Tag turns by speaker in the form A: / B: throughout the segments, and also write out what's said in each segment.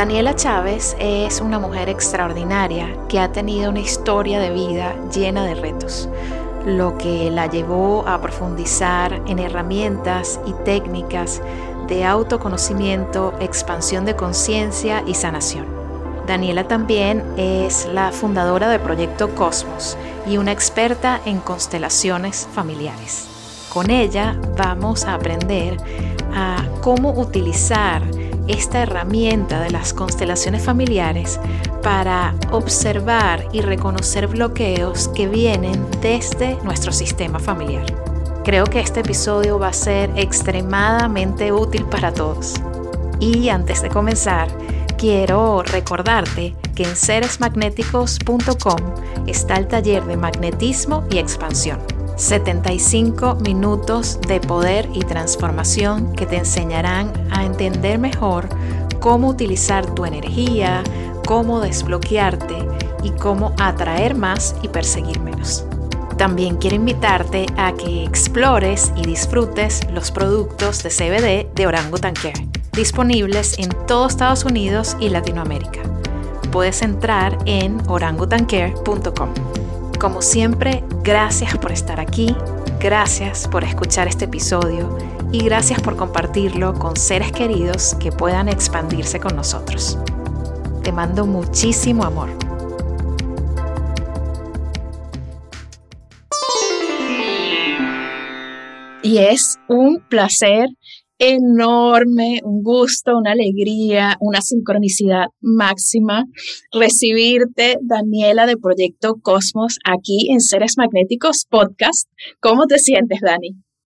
A: Daniela Chávez es una mujer extraordinaria que ha tenido una historia de vida llena de retos, lo que la llevó a profundizar en herramientas y técnicas de autoconocimiento, expansión de conciencia y sanación. Daniela también es la fundadora del Proyecto Cosmos y una experta en constelaciones familiares. Con ella vamos a aprender a cómo utilizar esta herramienta de las constelaciones familiares para observar y reconocer bloqueos que vienen desde nuestro sistema familiar. Creo que este episodio va a ser extremadamente útil para todos. Y antes de comenzar, quiero recordarte que en seresmagnéticos.com está el taller de magnetismo y expansión 75 minutos de poder y transformación que te enseñarán a entender mejor cómo utilizar tu energía, cómo desbloquearte y cómo atraer más y perseguir menos. También quiero invitarte a que explores y disfrutes los productos de CBD de Orangutan Care, disponibles en todo Estados Unidos y Latinoamérica. Puedes entrar en orangutancare.com. Como siempre, gracias por estar aquí, gracias por escuchar este episodio y gracias por compartirlo con seres queridos que puedan expandirse con nosotros. Te mando muchísimo amor. Y es un placer enorme, un gusto, una alegría, una sincronicidad máxima recibirte, Daniela, de Proyecto Cosmos, aquí en Seres Magnéticos Podcast. ¿Cómo te sientes, Dani?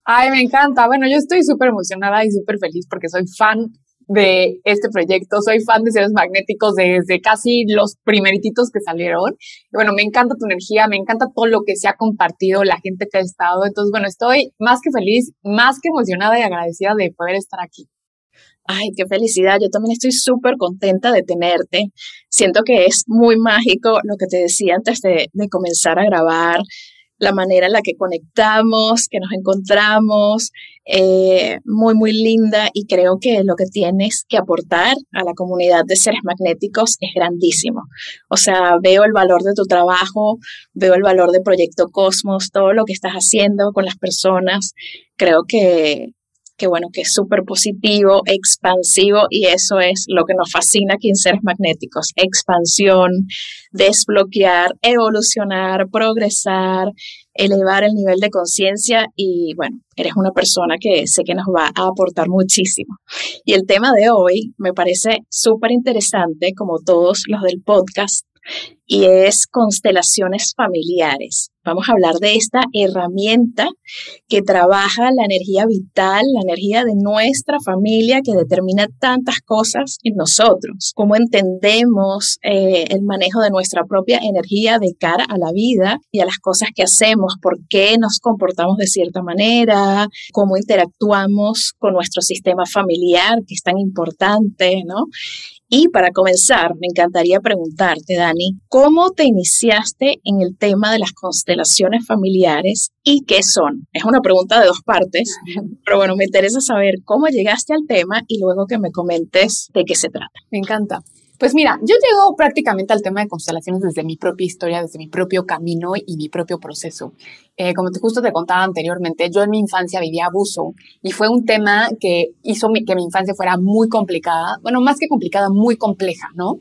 B: Ay, me encanta. Bueno, yo estoy súper emocionada y súper feliz porque soy fan de este proyecto. Soy fan de seres magnéticos desde casi los primerititos que salieron. Bueno, me encanta tu energía, me encanta todo lo que se ha compartido, la gente que ha estado. Entonces, bueno, estoy más que feliz, más que emocionada y agradecida de poder estar aquí.
A: Ay, qué felicidad. Yo también estoy súper contenta de tenerte. Siento que es muy mágico lo que te decía antes de comenzar a grabar la manera en la que conectamos, que nos encontramos, eh, muy, muy linda y creo que lo que tienes que aportar a la comunidad de seres magnéticos es grandísimo. O sea, veo el valor de tu trabajo, veo el valor de Proyecto Cosmos, todo lo que estás haciendo con las personas. Creo que, que bueno, que es súper positivo, expansivo y eso es lo que nos fascina aquí en Seres Magnéticos, expansión, desbloquear, evolucionar, progresar, elevar el nivel de conciencia y bueno, eres una persona que sé que nos va a aportar muchísimo. Y el tema de hoy me parece súper interesante, como todos los del podcast, y es constelaciones familiares. Vamos a hablar de esta herramienta que trabaja la energía vital, la energía de nuestra familia que determina tantas cosas en nosotros, cómo entendemos eh, el manejo de nuestra propia energía de cara a la vida y a las cosas que hacemos, por qué nos comportamos de cierta manera, cómo interactuamos con nuestro sistema familiar, que es tan importante, ¿no? Y para comenzar, me encantaría preguntarte, Dani, ¿cómo te iniciaste en el tema de las constelaciones familiares y qué son? Es una pregunta de dos partes, pero bueno, me interesa saber cómo llegaste al tema y luego que me comentes de qué se trata.
B: Me encanta. Pues mira, yo llego prácticamente al tema de constelaciones desde mi propia historia, desde mi propio camino y mi propio proceso. Eh, como te, justo te contaba anteriormente, yo en mi infancia vivía abuso y fue un tema que hizo que mi infancia fuera muy complicada, bueno, más que complicada, muy compleja, ¿no?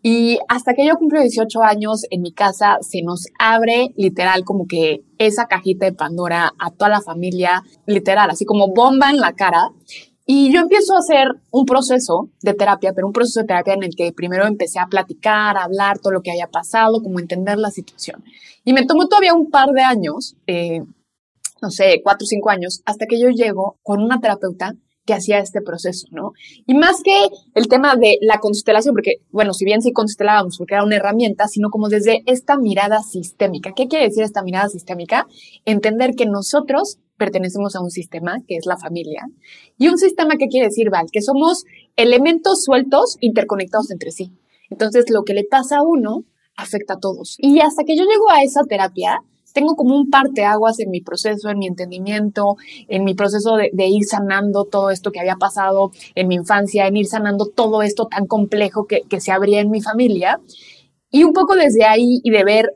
B: Y hasta que yo cumplo 18 años, en mi casa se nos abre literal como que esa cajita de Pandora a toda la familia, literal, así como bomba en la cara. Y yo empiezo a hacer un proceso de terapia, pero un proceso de terapia en el que primero empecé a platicar, a hablar todo lo que haya pasado, como entender la situación. Y me tomó todavía un par de años, eh, no sé, cuatro o cinco años, hasta que yo llego con una terapeuta hacía este proceso, ¿no? Y más que el tema de la constelación, porque, bueno, si bien sí constelábamos porque era una herramienta, sino como desde esta mirada sistémica. ¿Qué quiere decir esta mirada sistémica? Entender que nosotros pertenecemos a un sistema, que es la familia, y un sistema que quiere decir, Val, que somos elementos sueltos interconectados entre sí. Entonces, lo que le pasa a uno afecta a todos. Y hasta que yo llego a esa terapia, tengo como un parteaguas en mi proceso, en mi entendimiento, en mi proceso de, ir sanando todo esto que había pasado en mi infancia, en ir sanando todo esto tan complejo que, que se abría en mi familia. Y un poco desde ahí y de ver,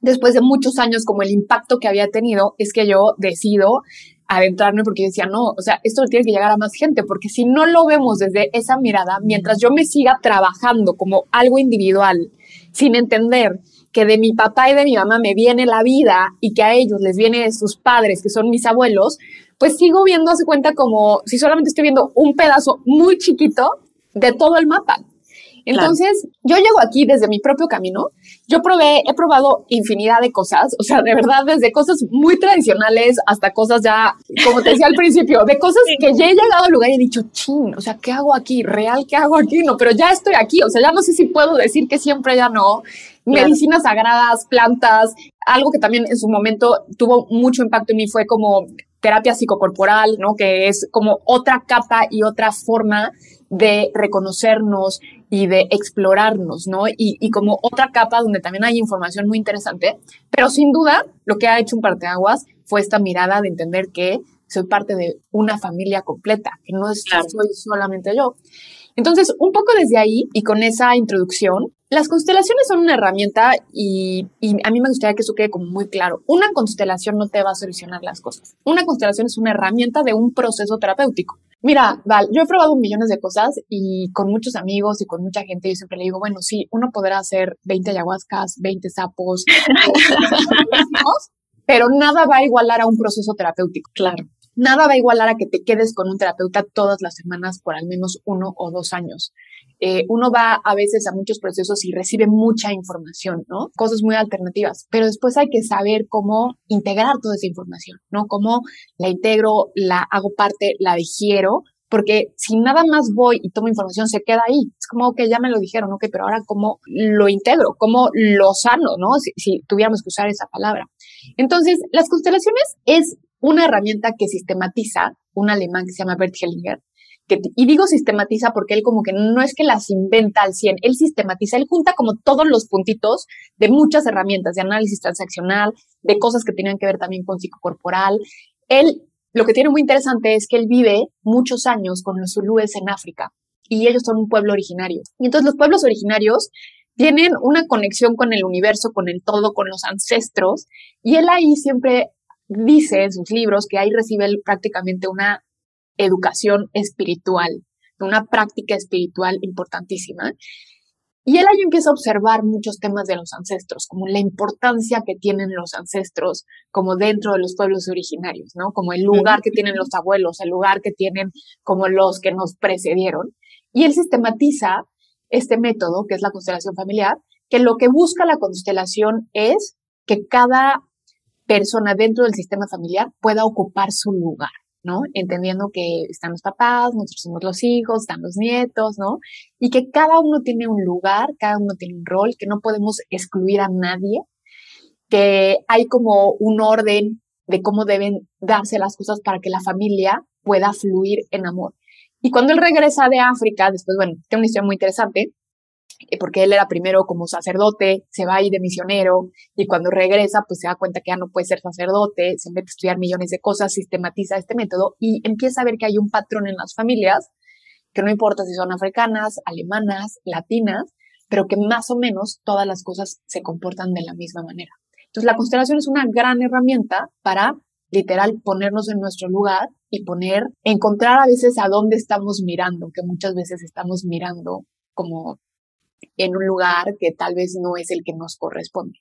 B: después de muchos años, como el impacto que había tenido, es que yo decido adentrarme porque decía, no, o sea, esto tiene que llegar a más gente, porque si no lo vemos desde esa mirada, mientras yo me siga trabajando como algo individual, sin entender que de mi papá y de mi mamá me viene la vida y que a ellos les viene de sus padres, que son mis abuelos, pues sigo viendo, hace cuenta como si solamente estoy viendo un pedazo muy chiquito de todo el mapa. Entonces, yo llego aquí desde mi propio camino. Yo probé, he probado infinidad de cosas, o sea, de verdad, desde cosas muy tradicionales hasta cosas ya, como te decía al principio, de cosas que ya he llegado al lugar y he dicho, ching, o sea, ¿qué hago aquí? ¿Real qué hago aquí? No, pero ya estoy aquí, o sea, ya no sé si puedo decir que siempre ya no. Medicinas sagradas, plantas, algo que también en su momento tuvo mucho impacto en mí fue como terapia psicocorporal, ¿no? Que es como otra capa y otra forma de reconocernos y de explorarnos, ¿no? Y, y, como otra capa donde también hay información muy interesante, pero sin duda lo que ha hecho un parteaguas fue esta mirada de entender que soy parte de una familia completa, que no es, soy solamente yo. Entonces, un poco desde ahí y con esa introducción, las constelaciones son una herramienta y, a mí me gustaría que eso quede como muy claro. Una constelación no te va a solucionar las cosas. Una constelación es una herramienta de un proceso terapéutico. Mira, Val, yo he probado millones de cosas y con muchos amigos y con mucha gente yo siempre le digo, bueno, sí, uno podrá hacer 20 ayahuascas, 20 sapos, pero nada va a igualar a un proceso terapéutico. Claro nada va a igualar a que te quedes con un terapeuta todas las semanas por al menos uno o dos años. Eh, uno va a veces a muchos procesos y recibe mucha información, ¿no? Cosas muy alternativas, pero después hay que saber cómo integrar toda esa información, ¿no? Cómo la integro, la hago parte, la digiero, porque si nada más voy y tomo información, se queda ahí. Es como, que ya me lo dijeron, ok, pero ahora cómo lo integro, cómo lo sano, ¿no? Si, si tuviéramos que usar esa palabra. Entonces, las constelaciones es una herramienta que sistematiza, un alemán que se llama Bert Hellinger, y digo sistematiza porque él como que no es que las inventa al 100, él sistematiza, él junta como todos los puntitos de muchas herramientas de análisis transaccional, de cosas que tienen que ver también con psicocorporal. Él, lo que tiene muy interesante es que él vive muchos años con los zulúes en África y ellos son un pueblo originario. Y entonces los pueblos originarios tienen una conexión con el universo, con el todo, con los ancestros, y él ahí siempre dice en sus libros que ahí recibe prácticamente una educación espiritual, una práctica espiritual importantísima. Y él ahí empieza a observar muchos temas de los ancestros, como la importancia que tienen los ancestros, como dentro de los pueblos originarios, ¿no? Como el lugar que tienen los abuelos, el lugar que tienen como los que nos precedieron. Y él sistematiza este método, que es la constelación familiar, que lo que busca la constelación es que cada persona dentro del sistema familiar pueda ocupar su lugar, ¿no? Entendiendo que están los papás, nosotros somos los hijos, están los nietos, ¿no? Y que cada uno tiene un lugar, cada uno tiene un rol, que no podemos excluir a nadie, que hay como un orden de cómo deben darse las cosas para que la familia pueda fluir en amor. Y cuando él regresa de África, después, bueno, tiene una historia muy interesante, porque él era primero como sacerdote, se va ahí de misionero y cuando regresa pues se da cuenta que ya no puede ser sacerdote, se mete a estudiar millones de cosas, sistematiza este método y empieza a ver que hay un patrón en las familias, que no importa si son africanas, alemanas, latinas, pero que más o menos todas las cosas se comportan de la misma manera. Entonces la constelación es una gran herramienta para literal ponernos en nuestro lugar y poner, encontrar a veces a dónde estamos mirando, que muchas veces estamos mirando como en un lugar que tal vez no es el que nos corresponde.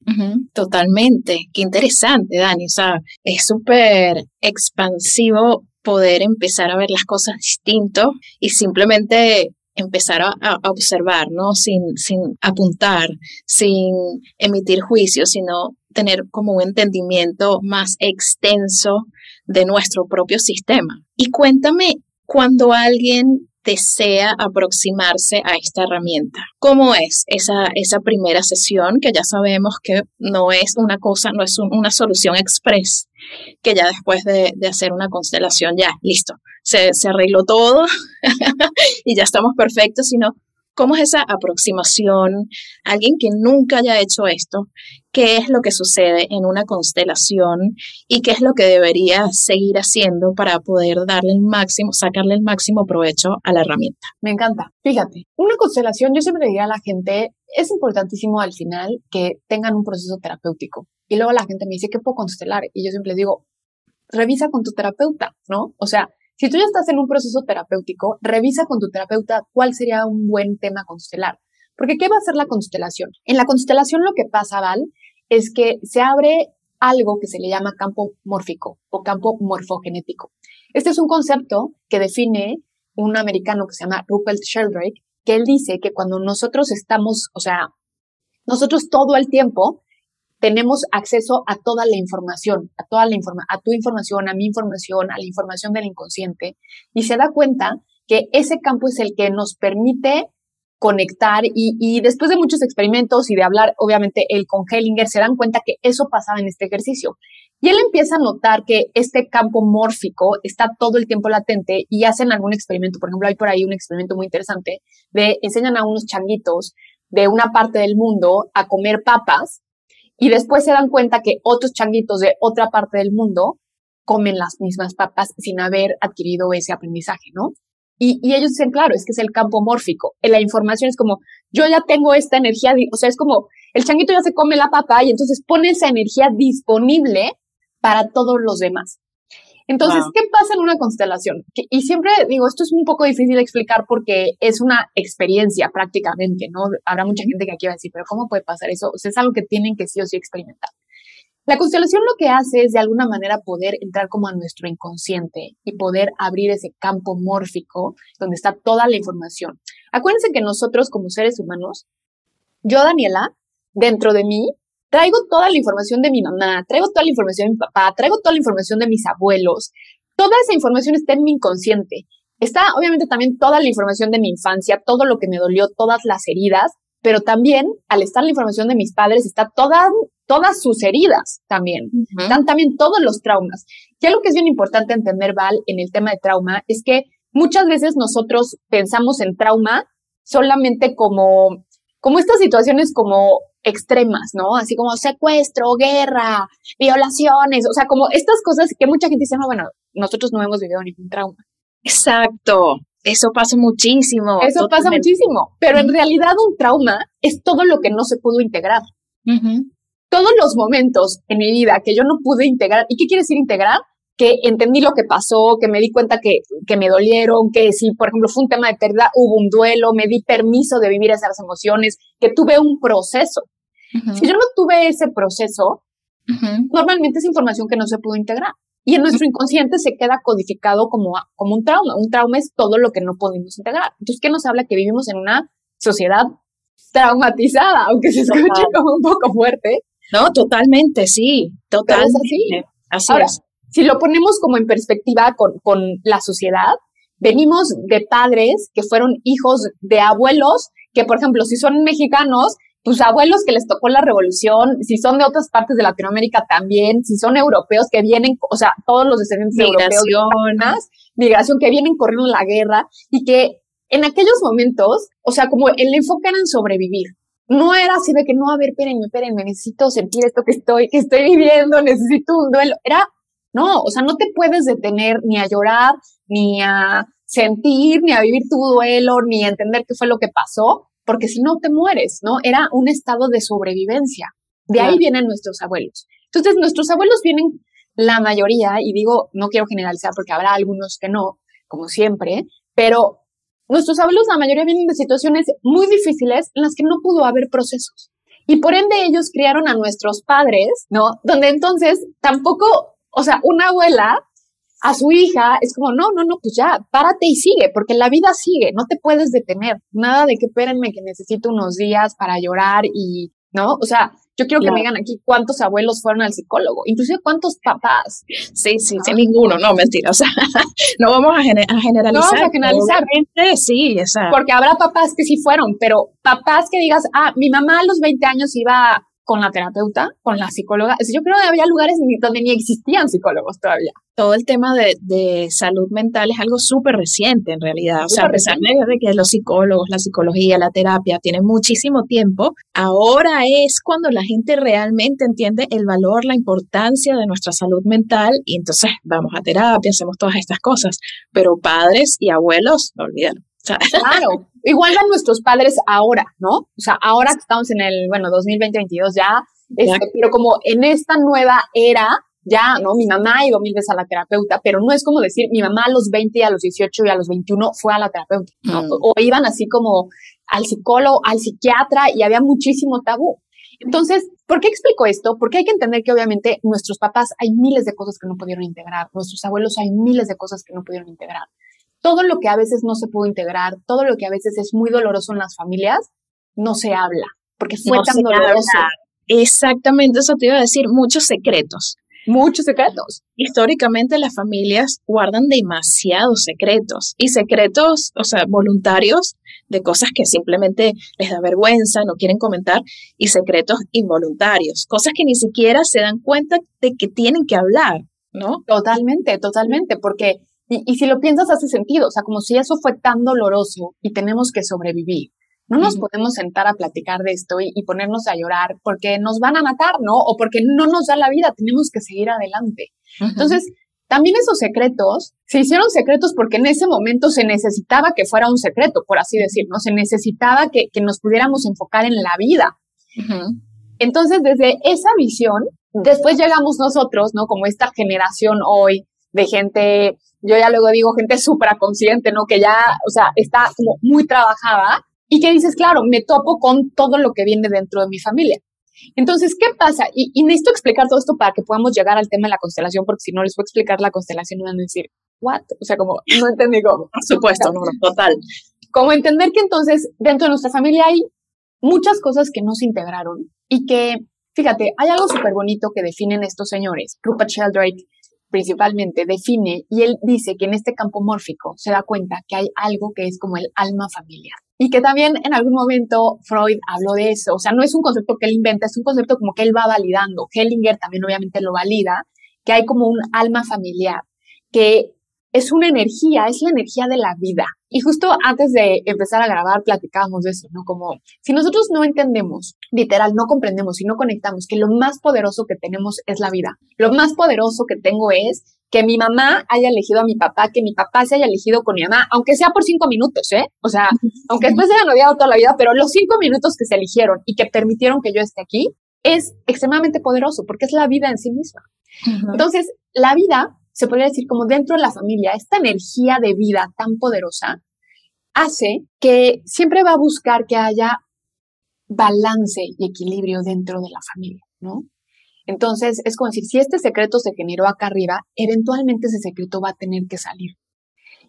A: totalmente. Qué interesante, Dani. O sea, es súper expansivo poder empezar a ver las cosas distinto y simplemente empezar a, observar, ¿no? Sin, sin apuntar, sin emitir juicios, sino tener como un entendimiento más extenso de nuestro propio sistema. Y cuéntame cuando alguien desea aproximarse a esta herramienta. ¿Cómo es esa, esa primera sesión que ya sabemos que no es una cosa, no es una solución express, que ya después de, hacer una constelación ya, listo, se, se arregló todo y ya estamos perfectos, sino ¿Cómo es esa aproximación? Alguien que nunca haya hecho esto, ¿qué es lo que sucede en una constelación y qué es lo que debería seguir haciendo para poder darle el máximo, sacarle el máximo provecho a la herramienta?
B: Me encanta. Fíjate, una constelación, yo siempre diría a la gente, es importantísimo al final que tengan un proceso terapéutico. Y luego la gente me dice, ¿qué puedo constelar? Y yo siempre digo, revisa con tu terapeuta, ¿no? O sea, si tú ya estás en un proceso terapéutico, revisa con tu terapeuta cuál sería un buen tema constelar. Porque ¿qué va a ser la constelación? En la constelación lo que pasa, Val, es que se abre algo que se le llama campo mórfico o campo morfogenético. Este es un concepto que define un americano que se llama Rupert Sheldrake, que él dice que cuando nosotros estamos, o sea, nosotros todo el tiempo tenemos acceso a toda la información, a toda la información, a tu información, a mi información, a la información del inconsciente, y se da cuenta que ese campo es el que nos permite conectar y, y, después de muchos experimentos y de hablar, obviamente, él con Hellinger, se dan cuenta que eso pasaba en este ejercicio. Y él empieza a notar que este campo mórfico está todo el tiempo latente y hacen algún experimento. Por ejemplo, hay por ahí un experimento muy interesante de enseñan a unos changuitos de una parte del mundo a comer papas y después se dan cuenta que otros changuitos de otra parte del mundo comen las mismas papas sin haber adquirido ese aprendizaje, ¿no? Y, ellos dicen, claro, es que es el campo mórfico. La información es como, yo ya tengo esta energía, o sea, es como, el changuito ya se come la papa y entonces pone esa energía disponible para todos los demás. Entonces, ¿qué pasa en una constelación? y siempre digo, esto es un poco difícil de explicar porque es una experiencia prácticamente, ¿no? Habrá mucha gente que aquí va a decir, pero ¿cómo puede pasar eso? O sea, es algo que tienen que sí o sí experimentar. La constelación lo que hace es de alguna manera poder entrar como a nuestro inconsciente y poder abrir ese campo mórfico donde está toda la información. Acuérdense que nosotros como seres humanos, yo, Daniela, dentro de mí traigo toda la información de mi mamá, traigo toda la información de mi papá, traigo toda la información de mis abuelos. Toda esa información está en mi inconsciente. Está obviamente también toda la información de mi infancia, todo lo que me dolió, todas las heridas, pero también al estar la información de mis padres está toda, todas sus heridas también. Están también todos los traumas. Y algo que es bien importante entender, Val, en el tema de trauma es que muchas veces nosotros pensamos en trauma solamente como, como estas situaciones como extremas, ¿no? Así como secuestro, guerra, violaciones, o sea, como estas cosas que mucha gente dice, no, bueno, nosotros no hemos vivido ningún trauma.
A: Exacto, eso pasa muchísimo.
B: Eso pasa muchísimo, pero en realidad un trauma es todo lo que no se pudo integrar. Todos los momentos en mi vida que yo no pude integrar, ¿y qué quiere decir integrar? que entendí lo que pasó, que me di cuenta que, que, me dolieron, que si, por ejemplo, fue un tema de pérdida, hubo un duelo, me di permiso de vivir esas emociones, que tuve un proceso. Si yo no tuve ese proceso, normalmente es información que no se pudo integrar. Y en nuestro inconsciente se queda codificado como, como un trauma. Un trauma es todo lo que no podemos integrar. Entonces, ¿qué nos habla? Que vivimos en una sociedad traumatizada, aunque se escuche como un poco fuerte.
A: No, totalmente, sí, totalmente.
B: Así, es. Si lo ponemos como en perspectiva con, con la sociedad, venimos de padres que fueron hijos de abuelos que, por ejemplo, si son mexicanos, tus abuelos que les tocó la revolución, si son de otras partes de Latinoamérica también, si son europeos que vienen, o sea, todos los descendientes europeos, migración que vienen corriendo la guerra y que en aquellos momentos, o sea, como el enfoque era en sobrevivir. No era así de que no, a ver, espérenme, espérenme, necesito sentir esto que estoy, que estoy viviendo, necesito un duelo. Era, no, o sea, no te puedes detener ni a llorar, ni a sentir, ni a vivir tu duelo, ni a entender qué fue lo que pasó, porque si no te mueres, ¿no? Era un estado de sobrevivencia. De ahí vienen nuestros abuelos. Entonces, nuestros abuelos vienen la mayoría, y digo, no quiero generalizar porque habrá algunos que no, como siempre, pero nuestros abuelos, la mayoría vienen de situaciones muy difíciles en las que no pudo haber procesos. Y por ende ellos criaron a nuestros padres, ¿no? Donde entonces tampoco, o sea, una abuela a su hija es como, no, no, no, pues ya, párate y sigue, porque la vida sigue, no te puedes detener. Nada de que espérenme que necesito unos días para llorar y ¿no? O sea, yo quiero que me digan aquí cuántos abuelos fueron al psicólogo, inclusive cuántos papás.
A: Sí, sí, sí, ninguno, no, mentira, o sea, no vamos a, generalizar. No vamos
B: a generalizar.
A: sí, o sea.
B: Porque habrá papás que sí fueron, pero papás que digas, ah, mi mamá a los 20 años iba con la terapeuta, con la psicóloga. Yo creo que había lugares donde ni existían psicólogos todavía.
A: Todo el tema de, salud mental es algo súper reciente en realidad. O sea, a pesar de que los psicólogos, la psicología, la terapia tienen muchísimo tiempo, ahora es cuando la gente realmente entiende el valor, la importancia de nuestra salud mental y entonces vamos a terapia, hacemos todas estas cosas. Pero padres y abuelos, no olvídalo.
B: Claro, igual van nuestros padres ahora, ¿no? O sea, ahora que estamos en el, bueno, 2020-2022 ya, este, pero como en esta nueva era, ya, ¿no? Mi mamá ha ido mil veces a la terapeuta, pero no es como decir, mi mamá a los 20 y a los 18 y a los 21 fue a la terapeuta, ¿no? Mm. O, iban así como al psicólogo, al psiquiatra y había muchísimo tabú. Entonces, ¿por qué explico esto? Porque hay que entender que obviamente nuestros papás hay miles de cosas que no pudieron integrar, nuestros abuelos hay miles de cosas que no pudieron integrar todo lo que a veces no se pudo integrar, todo lo que a veces es muy doloroso en las familias, no se habla, porque fue tan doloroso.
A: Exactamente, eso te iba a decir, muchos secretos.
B: Muchos secretos.
A: Históricamente las familias guardan demasiados secretos y secretos, o sea, voluntarios de cosas que simplemente les da vergüenza, no quieren comentar, y secretos involuntarios, cosas que ni siquiera se dan cuenta de que tienen que hablar, ¿no?
B: Totalmente, totalmente, porque y, si lo piensas, hace sentido, o sea, como si eso fue tan doloroso y tenemos que sobrevivir. No nos podemos sentar a platicar de esto y, ponernos a llorar porque nos van a matar, ¿no? O porque no nos da la vida, tenemos que seguir adelante. Entonces, también esos secretos se hicieron secretos porque en ese momento se necesitaba que fuera un secreto, por así decirlo, Se necesitaba que, nos pudiéramos enfocar en la vida. Entonces, desde esa visión, después llegamos nosotros, ¿no? Como esta generación hoy de gente yo ya luego digo gente súper consciente, ¿no? Que ya, o sea, está como muy trabajada y que dices, claro, me topo con todo lo que viene dentro de mi familia. Entonces, ¿qué pasa? Y, necesito explicar todo esto para que podamos llegar al tema de la constelación, porque si no les voy a explicar la constelación, van a decir, ¿what? O sea, como, no entendí cómo.
A: Por supuesto, no, total.
B: Como entender que entonces dentro de nuestra familia hay muchas cosas que no se integraron y que, fíjate, hay algo súper bonito que definen estos señores. Rupert Sheldrake principalmente define y él dice que en este campo mórfico se da cuenta que hay algo que es como el alma familiar. Y que también en algún momento Freud habló de eso. O sea, no es un concepto que él inventa, es un concepto como que él va validando. Hellinger también obviamente lo valida, que hay como un alma familiar, que es una energía, es la energía de la vida. Y justo antes de empezar a grabar platicábamos de eso, ¿no? Como si nosotros no entendemos, literal, no comprendemos y no conectamos que lo más poderoso que tenemos es la vida. Lo más poderoso que tengo es que mi mamá haya elegido a mi papá, que mi papá se haya elegido con mi mamá, aunque sea por cinco minutos, ¿eh? O sea, aunque después se hayan odiado toda la vida, pero los cinco minutos que se eligieron y que permitieron que yo esté aquí es extremadamente poderoso porque es la vida en sí misma. Entonces, la vida se podría decir como dentro de la familia, esta energía de vida tan poderosa hace que siempre va a buscar que haya balance y equilibrio dentro de la familia, ¿no? Entonces, es como decir, si este secreto se generó acá arriba, eventualmente ese secreto va a tener que salir.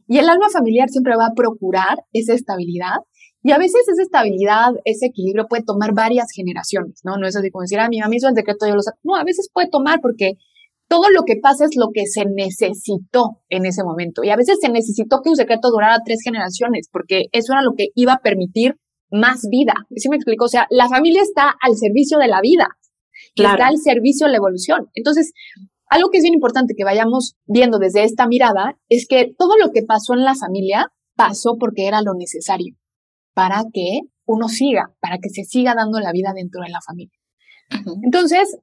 B: Y el alma familiar siempre va a procurar esa estabilidad y a veces esa estabilidad, ese equilibrio puede tomar varias generaciones, ¿no? No es así como decir, ah, mi mamá hizo el secreto, yo lo sé. No, a veces puede tomar porque todo lo que pasa es lo que se necesitó en ese momento. Y a veces se necesitó que un secreto durara tres generaciones, porque eso era lo que iba a permitir más vida. ¿Sí me explico? O sea, la familia está al servicio de la vida, está al servicio de la evolución. Entonces, algo que es bien importante que vayamos viendo desde esta mirada es que todo lo que pasó en la familia pasó porque era lo necesario para que uno siga, para que se siga dando la vida dentro de la familia. Entonces,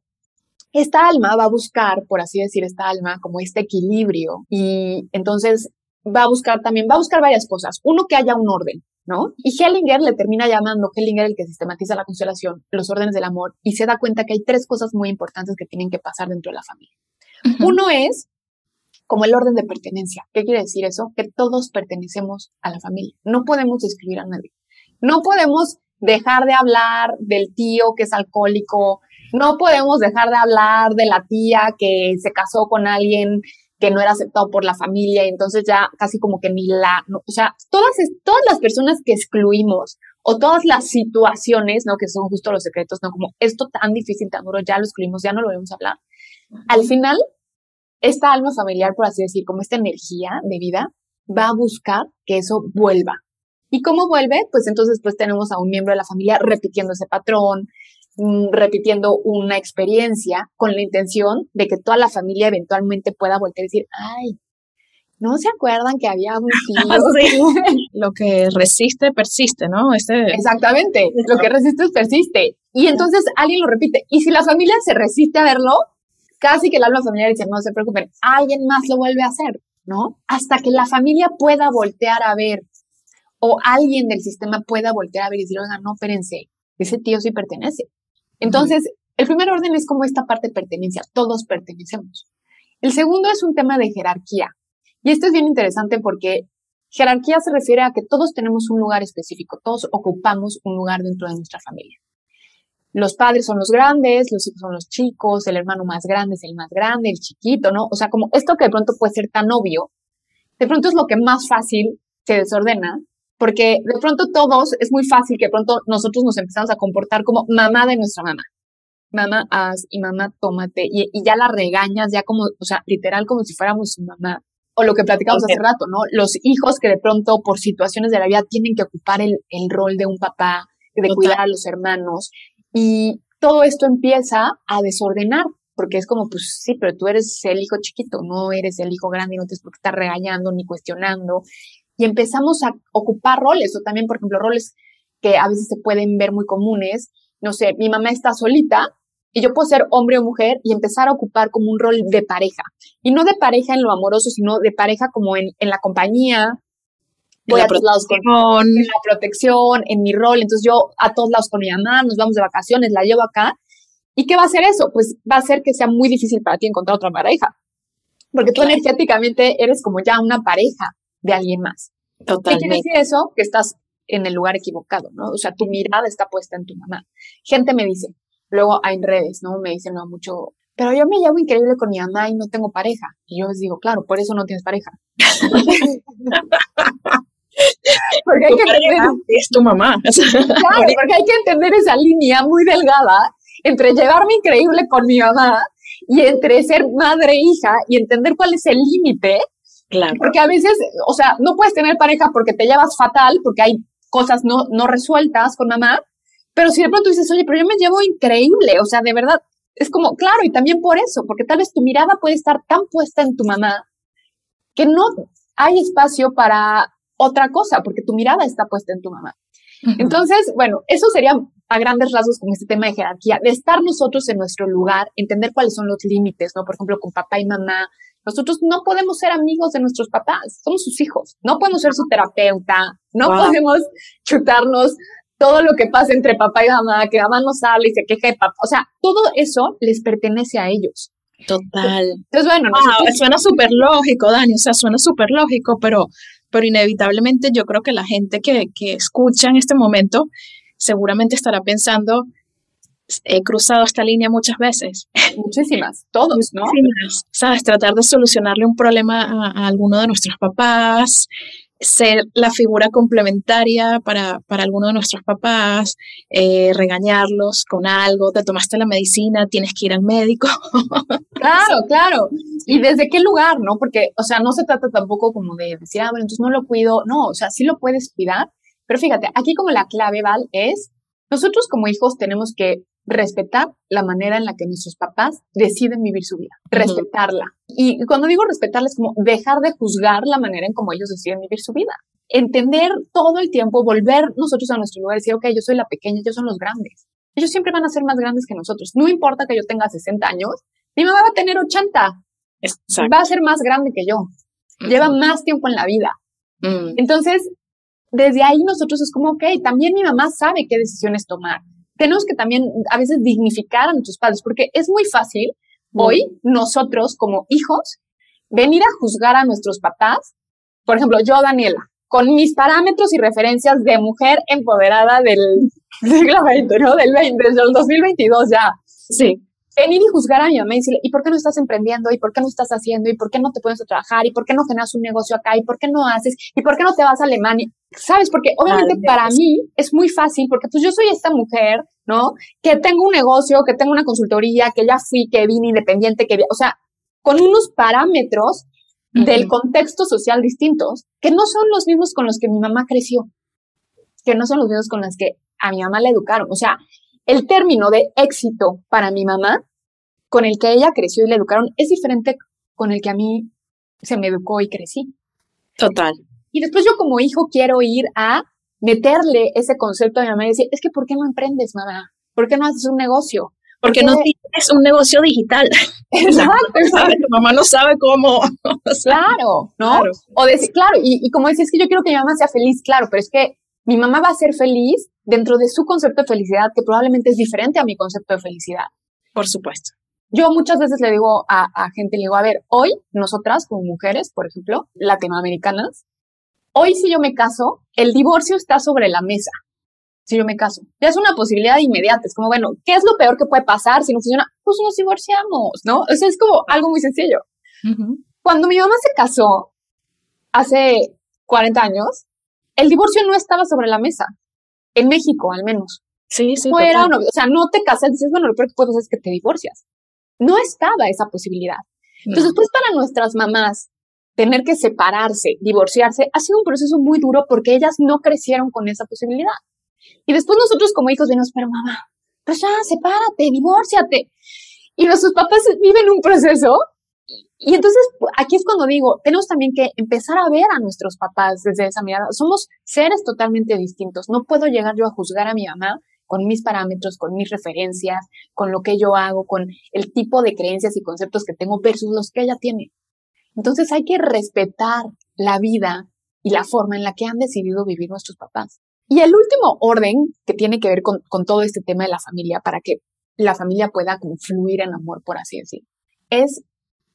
B: esta alma va a buscar, por así decir, esta alma como este equilibrio y entonces va a buscar también, va a buscar varias cosas. Uno, que haya un orden, ¿no? Y Hellinger le termina llamando, Hellinger el que sistematiza la constelación, los órdenes del amor, y se da cuenta que hay tres cosas muy importantes que tienen que pasar dentro de la familia. Uno es como el orden de pertenencia. ¿Qué quiere decir eso? Que todos pertenecemos a la familia. No podemos excluir a nadie. No podemos dejar de hablar del tío que es alcohólico, no podemos dejar de hablar de la tía que se casó con alguien que no era aceptado por la familia y entonces ya casi como que ni la, o sea, todas, todas las personas que excluimos o todas las situaciones, ¿no? Que son justo los secretos, ¿no? Como esto tan difícil, tan duro, ya lo excluimos, ya no lo vamos a hablar. Al final, esta alma familiar, por así decir, como esta energía de vida, va a buscar que eso vuelva. ¿Y cómo vuelve? Pues entonces pues tenemos a un miembro de la familia repitiendo ese patrón, repitiendo una experiencia con la intención de que toda la familia eventualmente pueda volver a decir, ay, ¿no se acuerdan que había un tío?
A: Lo que resiste, persiste, ¿no?
B: Este... Exactamente, lo que resiste, persiste. Y entonces alguien lo repite. Y si la familia se resiste a verlo, casi que el alma familiar dice, no se preocupen, alguien más lo vuelve a hacer, ¿no? Hasta que la familia pueda voltear a ver o alguien del sistema pueda voltear a ver y decir, oiga, no, espérense, ese tío sí pertenece. Entonces, el primer orden es como esta parte pertenencia, todos pertenecemos. El segundo es un tema de jerarquía. Y esto es bien interesante porque jerarquía se refiere a que todos tenemos un lugar específico, todos ocupamos un lugar dentro de nuestra familia. Los padres son los grandes, los hijos son los chicos, el hermano más grande es el más grande, el chiquito, ¿no? O sea, como esto que de pronto puede ser tan obvio, de pronto es lo que más fácil se desordena porque de pronto todos, es muy fácil que de pronto nosotros nos empezamos a comportar como mamá de nuestra mamá. Mamá, haz y mamá, tómate. Y, ya la regañas, ya como, o sea, literal como si fuéramos su mamá. O lo que platicamos hace rato, ¿no? Los hijos que de pronto por situaciones de la vida tienen que ocupar el, rol de un papá, de cuidar a los hermanos. Y todo esto empieza a desordenar, porque es como, pues sí, pero tú eres el hijo chiquito, no eres el hijo grande y no tienes por qué estar regañando ni cuestionando y empezamos a ocupar roles o también, por ejemplo, roles que a veces se pueden ver muy comunes. No sé, mi mamá está solita y yo puedo ser hombre o mujer y empezar a ocupar como un rol de pareja. Y no de pareja en lo amoroso, sino de pareja como en, en la compañía. Voy a todos lados con en la protección, en mi rol. Entonces yo a todos lados con mi mamá, nos vamos de vacaciones, la llevo acá. ¿Y qué va a hacer eso? Pues va a hacer que sea muy difícil para ti encontrar otra pareja. Porque tú energéticamente eres como ya una pareja de alguien más. Totalmente. ¿Qué quiere decir eso? Que estás en el lugar equivocado, ¿no? O sea, tu mirada está puesta en tu mamá. Gente me dice, luego en redes, ¿no? Me dicen no, mucho, pero yo me llevo increíble con mi mamá y no tengo pareja. Y yo les digo, claro, por eso no tienes pareja.
A: porque hay que entender, es tu mamá.
B: claro, porque hay que entender esa línea muy delgada entre llevarme increíble con mi mamá y entre ser madre e hija y entender cuál es el límite Claro. Porque a veces, o sea, no puedes tener pareja porque te llevas fatal, porque hay cosas no, no resueltas con mamá, pero si de pronto dices, oye, pero yo me llevo increíble, o sea, de verdad, es como, claro, y también por eso, porque tal vez tu mirada puede estar tan puesta en tu mamá que no hay espacio para otra cosa, porque tu mirada está puesta en tu mamá. Entonces, bueno, eso sería a grandes rasgos como este tema de jerarquía, de estar nosotros en nuestro lugar, entender cuáles son los límites, ¿no? Por ejemplo, con papá y mamá, nosotros no podemos ser amigos de nuestros papás, somos sus hijos, no podemos ser su terapeuta, no podemos chutarnos todo lo que pasa entre papá y mamá, que mamá nos habla y se queja de papá, o sea, todo eso les pertenece a ellos.
A: Total. Entonces, bueno, suena súper lógico, Dani, o sea, suena súper lógico, pero, pero inevitablemente yo creo que la gente que, que escucha en este momento seguramente estará pensando, he cruzado esta línea muchas veces.
B: Muchísimas, todos, ¿no?
A: ¿Sabes? Tratar de solucionarle un problema a, alguno de nuestros papás, ser la figura complementaria para, para alguno de nuestros papás, eh, regañarlos con algo, te tomaste la medicina, tienes que ir al médico.
B: claro, claro. ¿Y desde qué lugar, no? Porque, o sea, no se trata tampoco como de decir, ah, bueno, entonces no lo cuido. No, o sea, sí lo puedes cuidar, pero fíjate, aquí como la clave, Val, es nosotros como hijos tenemos que respetar la manera en la que nuestros papás deciden vivir su vida, respetarla. Y cuando digo respetarla es como dejar de juzgar la manera en cómo ellos deciden vivir su vida. Entender todo el tiempo, volver nosotros a nuestro lugar y decir, ok, yo soy la pequeña, ellos son los grandes. Ellos siempre van a ser más grandes que nosotros. No importa que yo tenga 60 años, mi mamá va a tener 80. Va a ser más grande que yo. Lleva más tiempo en la vida. Mm. Entonces, desde ahí nosotros es como, ok, también mi mamá sabe qué decisiones tomar tenemos que también a veces dignificar a nuestros padres, porque es muy fácil hoy nosotros como hijos venir a juzgar a nuestros papás. Por ejemplo, yo, Daniela, con mis parámetros y referencias de mujer empoderada del siglo XX, ¿no? Del 20, desde el 2022 ya. Sí. Venir y juzgar a mi mamá y decirle, ¿y por qué no estás emprendiendo? ¿Y por qué no estás haciendo? ¿Y por qué no te pones a trabajar? ¿Y por qué no generas un negocio acá? ¿Y por qué no haces? ¿Y por qué no te vas a Alemania? ¿Sabes? Porque obviamente para mí es muy fácil, porque pues yo soy esta mujer, ¿no? Que tengo un negocio, que tengo una consultoría, que ya fui, que vine independiente, que, o sea, con unos parámetros del contexto social distintos, que no son los mismos con los que mi mamá creció, que no son los mismos con los que a mi mamá le educaron. O sea, el término de éxito para mi mamá, con el que ella creció y le educaron, es diferente con el que a mí se me educó y crecí.
A: Total.
B: Y después yo como hijo quiero ir a meterle ese concepto a mi mamá y decir, es que ¿por qué no emprendes, mamá? ¿Por qué no haces un negocio?
A: Porque no tienes un negocio digital. Exacto, Tu mamá no sabe cómo.
B: claro, ¿no? O decir, claro, y, y como decís, es que yo quiero que mi mamá sea feliz, claro, pero es que mi mamá va a ser feliz dentro de su concepto de felicidad, que probablemente es diferente a mi concepto de felicidad.
A: Por supuesto.
B: Yo muchas veces le digo a, gente, le digo, a ver, hoy nosotras como mujeres, por ejemplo, latinoamericanas, hoy si yo me caso, el divorcio está sobre la mesa. Si yo me caso, ya es una posibilidad inmediata. Es como, bueno, ¿qué es lo peor que puede pasar si no funciona? Pues nos divorciamos, ¿no? O sea, es como algo muy sencillo. Cuando mi mamá se casó hace 40 años, el divorcio no estaba sobre la mesa en México al menos.
A: Sí, sí.
B: Fuera o sea, no te casas dices, bueno, lo peor que puedes hacer es que te divorcias. No estaba esa posibilidad. Entonces, pues para nuestras mamás, tener que separarse, divorciarse, ha sido un proceso muy duro porque ellas no crecieron con esa posibilidad. Y después nosotros como hijos decimos, pero mamá, pues ya, sepárate, divórciate. Y nuestros papás viven un proceso y entonces aquí es cuando digo, tenemos también que empezar a ver a nuestros papás desde esa mirada. Somos seres totalmente distintos. No puedo llegar yo a juzgar a mi mamá con mis parámetros, con mis referencias, con lo que yo hago, con el tipo de creencias y conceptos que tengo versus los que ella tiene. Entonces hay que respetar la vida y la forma en la que han decidido vivir nuestros papás. Y el último orden que tiene que ver con, con todo este tema de la familia para que la familia pueda confluir en amor, por así decir, es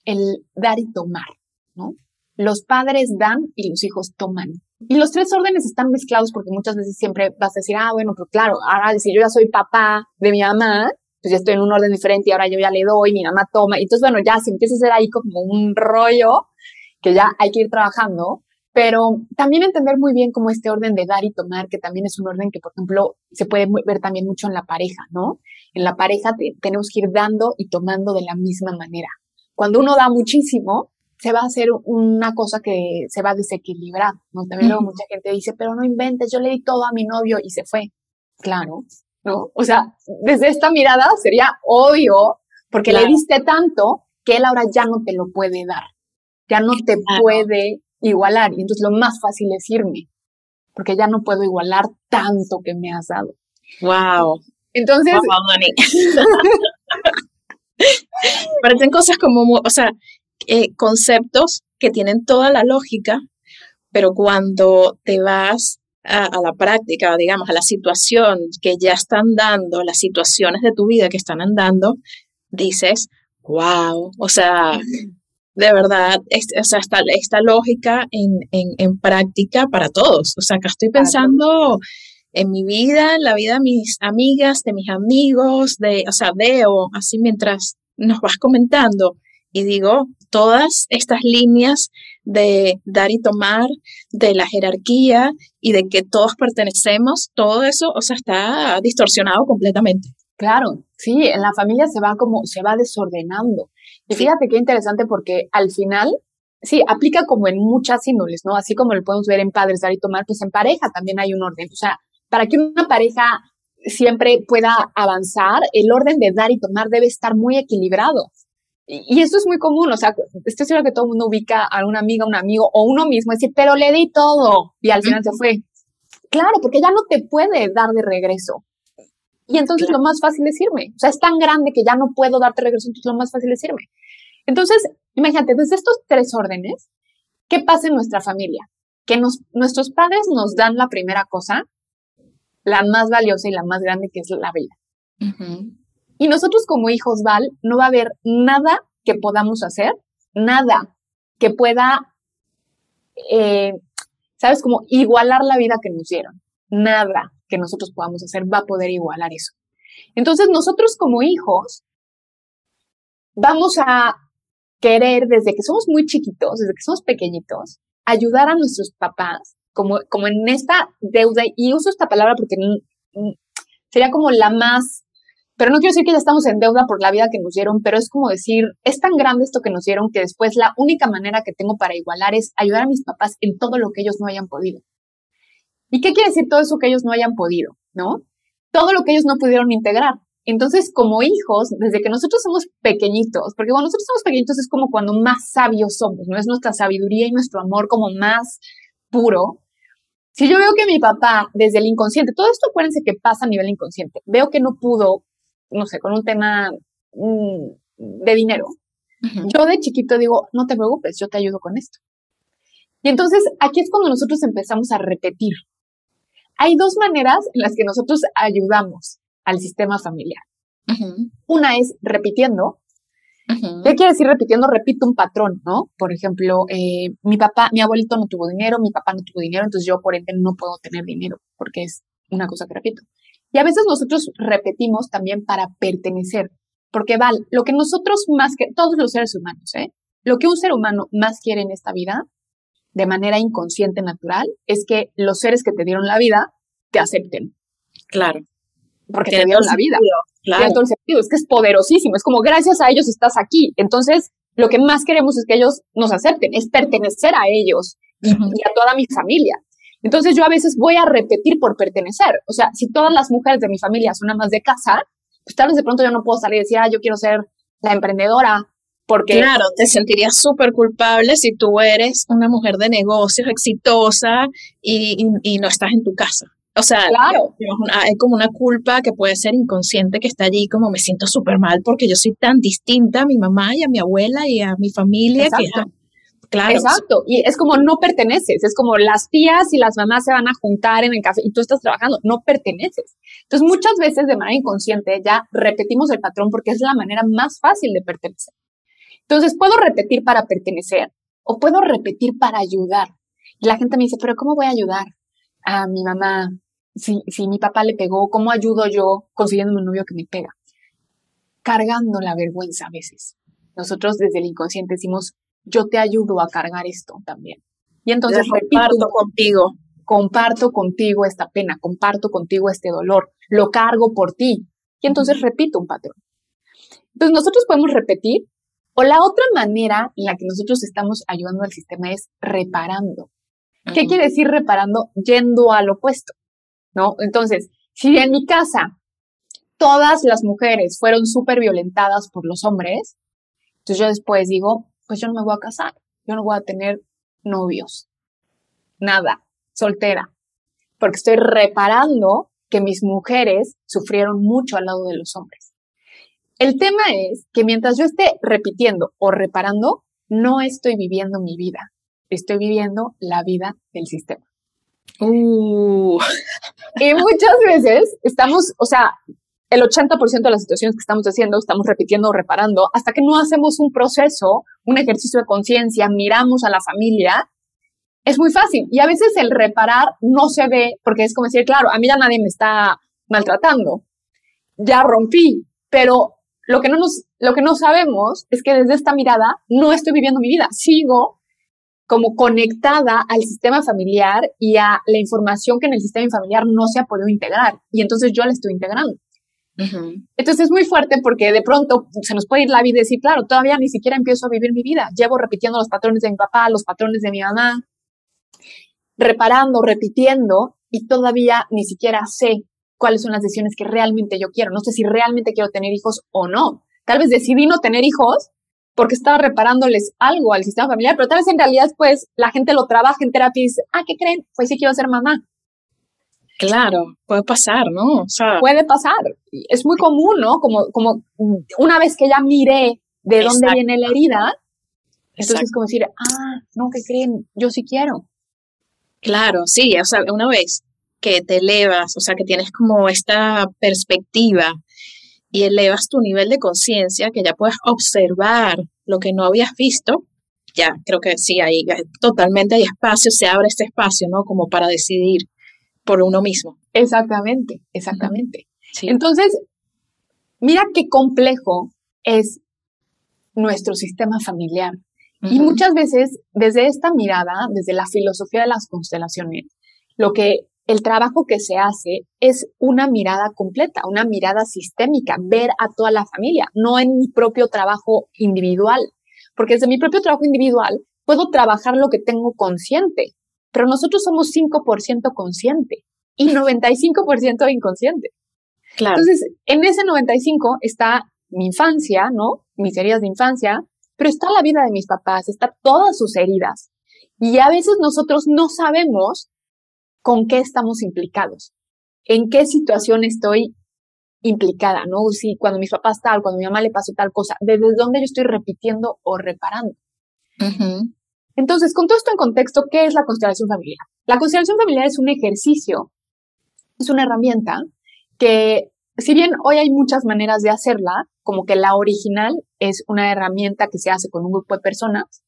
B: el dar y tomar, ¿no? Los padres dan y los hijos toman. Y los tres órdenes están mezclados porque muchas veces siempre vas a decir, ah, bueno, pero claro, ahora si yo ya soy papá de mi mamá, pues ya estoy en un orden diferente y ahora yo ya le doy, mi mamá toma. Y entonces, bueno, ya se empieza a hacer ahí como un rollo que ya hay que ir trabajando, pero también entender muy bien como este orden de dar y tomar, que también es un orden que, por ejemplo, se puede ver también mucho en la pareja, ¿no? En la pareja tenemos que ir dando y tomando de la misma manera. Cuando uno da muchísimo, se va a hacer una cosa que se va a desequilibrar, ¿no? También luego mucha gente dice, pero no inventes, yo le di todo a mi novio y se fue. Claro, ¿no? O sea, desde esta mirada sería obvio, porque le diste tanto que él ahora ya no te lo puede dar, ya no te puede igualar. Y entonces lo más fácil es irme, porque ya no puedo igualar tanto que me has dado.
A: Wow.
B: Entonces,
A: Parecen cosas como, o sea, eh, conceptos que tienen toda la lógica, pero cuando te vas a, la práctica, digamos, a la situación que ya están dando, las situaciones de tu vida que están andando, dices, wow, o sea, de verdad, o sea, esta, esta lógica en, en, práctica para todos. O sea, acá estoy pensando en mi vida, en la vida de mis amigas, de mis amigos, de, o sea, veo así mientras nos vas comentando y digo, todas estas líneas de dar y tomar, de la jerarquía y de que todos pertenecemos, todo eso, o sea, está distorsionado completamente.
B: Claro, sí, en la familia se va como, se va desordenando. Y fíjate qué interesante porque al final, sí, aplica como en muchas índoles, ¿no? Así como lo podemos ver en padres, dar y tomar, pues en pareja también hay un orden. O sea, para que una pareja siempre pueda avanzar, el orden de dar y tomar debe estar muy equilibrado. Y, eso es muy común, o sea, estoy seguro que todo el mundo ubica a una amiga, un amigo o uno mismo, decir, pero le di todo y al final se fue. Claro, porque ya no te puede dar de regreso. Y entonces lo más fácil es irme. O sea, es tan grande que ya no puedo darte regreso, entonces lo más fácil es irme. Entonces, imagínate, desde estos tres órdenes, ¿qué pasa en nuestra familia? Que nos, nuestros padres nos dan la primera cosa la más valiosa y la más grande que es la vida. Y nosotros como hijos, Val, no va a haber nada que podamos hacer, nada que pueda, eh, ¿sabes? Como igualar la vida que nos dieron. Nada que nosotros podamos hacer va a poder igualar eso. Entonces nosotros como hijos vamos a querer desde que somos muy chiquitos, desde que somos pequeñitos, ayudar a nuestros papás como, como en esta deuda, y uso esta palabra porque sería como la más, pero no quiero decir que ya estamos en deuda por la vida que nos dieron, pero es como decir, es tan grande esto que nos dieron que después la única manera que tengo para igualar es ayudar a mis papás en todo lo que ellos no hayan podido. ¿Y qué quiere decir todo eso que ellos no hayan podido? ¿No? Todo lo que ellos no pudieron integrar. Entonces, como hijos, desde que nosotros somos pequeñitos, porque cuando nosotros somos pequeñitos es como cuando más sabios somos, no es nuestra sabiduría y nuestro amor como más puro. Si yo veo que mi papá, desde el inconsciente, todo esto acuérdense que pasa a nivel inconsciente, veo que no pudo, no sé, con un tema mm, de dinero, yo de chiquito digo, no te preocupes, yo te ayudo con esto. Y entonces aquí es cuando nosotros empezamos a repetir. Hay dos maneras en las que nosotros ayudamos al sistema familiar. Una es repitiendo. ¿Qué quiere decir repitiendo? Repito un patrón, ¿no? Por ejemplo, eh, mi papá, mi abuelito no tuvo dinero, mi papá no tuvo dinero, entonces yo por ende no puedo tener dinero, porque es una cosa que repito. Y a veces nosotros repetimos también para pertenecer, porque vale, lo que nosotros más que, todos los seres humanos, ¿eh? Lo que un ser humano más quiere en esta vida, de manera inconsciente, natural, es que los seres que te dieron la vida te acepten.
A: Claro
B: porque te dieron la vida. Claro. Tiene todo el sentido, es que es poderosísimo, es como gracias a ellos estás aquí. Entonces, lo que más queremos es que ellos nos acepten, es pertenecer a ellos y, a toda mi familia. Entonces, yo a veces voy a repetir por pertenecer. O sea, si todas las mujeres de mi familia son amas de casa, pues tal vez de pronto yo no puedo salir y decir, ah, yo quiero ser la emprendedora, porque...
A: Claro, te sentirías súper culpable si tú eres una mujer de negocios exitosa y, y, no estás en tu casa. O sea, claro. hay como una culpa que puede ser inconsciente que está allí, como me siento súper mal porque yo soy tan distinta a mi mamá y a mi abuela y a mi familia.
B: Exacto. claro. Exacto. Y es como no perteneces. Es como las tías y las mamás se van a juntar en el café y tú estás trabajando. No perteneces. Entonces, muchas veces de manera inconsciente ya repetimos el patrón porque es la manera más fácil de pertenecer. Entonces, puedo repetir para pertenecer o puedo repetir para ayudar. Y la gente me dice, pero ¿cómo voy a ayudar? a mi mamá, si, si mi papá le pegó, ¿cómo ayudo yo consiguiendo un novio que me pega? Cargando la vergüenza a veces. Nosotros desde el inconsciente decimos, yo te ayudo a cargar esto también. Y entonces
A: comparto contigo.
B: Comparto contigo esta pena, comparto contigo este dolor, lo cargo por ti. Y entonces repito un patrón. Entonces nosotros podemos repetir o la otra manera en la que nosotros estamos ayudando al sistema es reparando. ¿Qué quiere decir reparando? Yendo al opuesto, ¿no? Entonces, si en mi casa todas las mujeres fueron súper violentadas por los hombres, entonces yo después digo, pues yo no me voy a casar, yo no voy a tener novios, nada, soltera, porque estoy reparando que mis mujeres sufrieron mucho al lado de los hombres. El tema es que mientras yo esté repitiendo o reparando, no estoy viviendo mi vida estoy viviendo la vida del sistema.
A: Uh.
B: Y muchas veces estamos, o sea, el 80% de las situaciones que estamos haciendo, estamos repitiendo o reparando, hasta que no hacemos un proceso, un ejercicio de conciencia, miramos a la familia, es muy fácil. Y a veces el reparar no se ve, porque es como decir, claro, a mí ya nadie me está maltratando, ya rompí, pero lo que no nos, lo que no sabemos es que desde esta mirada no estoy viviendo mi vida, sigo como conectada al sistema familiar y a la información que en el sistema familiar no se ha podido integrar. Y entonces yo la estoy integrando. Entonces es muy fuerte porque de pronto se nos puede ir la vida y decir, claro, todavía ni siquiera empiezo a vivir mi vida. Llevo repitiendo los patrones de mi papá, los patrones de mi mamá, reparando, repitiendo y todavía ni siquiera sé cuáles son las decisiones que realmente yo quiero. No sé si realmente quiero tener hijos o no. Tal vez decidí no tener hijos porque estaba reparándoles algo al sistema familiar, pero tal vez en realidad, pues, la gente lo trabaja en terapia y dice, ah, ¿qué creen? Pues sí quiero ser mamá.
A: Claro, puede pasar, ¿no?
B: O sea, puede pasar. Es muy común, ¿no? Como, como una vez que ya miré de dónde viene la herida, entonces es como decir, ah, no, ¿qué creen? Yo sí quiero.
A: Claro, sí, o sea, una vez que te elevas, o sea, que tienes como esta perspectiva y elevas tu nivel de conciencia, que ya puedes observar lo que no habías visto, ya creo que sí, ahí totalmente hay espacio, se abre este espacio, ¿no? Como para decidir por uno mismo.
B: nuestro sistema familiar. Y muchas veces, desde esta mirada, desde la filosofía de las constelaciones, lo que el trabajo que se hace es una mirada completa, una mirada sistémica, ver a toda la familia, no en mi propio trabajo individual, porque desde mi propio trabajo individual puedo trabajar lo que tengo consciente, pero nosotros somos 5% consciente y 95% inconsciente. Claro. Entonces, en ese 95 está mi infancia, ¿no? Mis heridas de infancia, pero está la vida de mis papás, está todas sus heridas. Y a veces nosotros no sabemos con qué estamos implicados, en qué situación estoy implicada, ¿no? Si cuando mis papás tal, cuando mi mamá le pasó tal cosa, desde dónde yo estoy repitiendo o reparando. Entonces, con todo esto en contexto, ¿qué es la constelación familiar? La constelación familiar es un ejercicio, es una herramienta que, si bien hoy hay muchas maneras de hacerla, como que la original es una herramienta que se hace con un grupo de personas,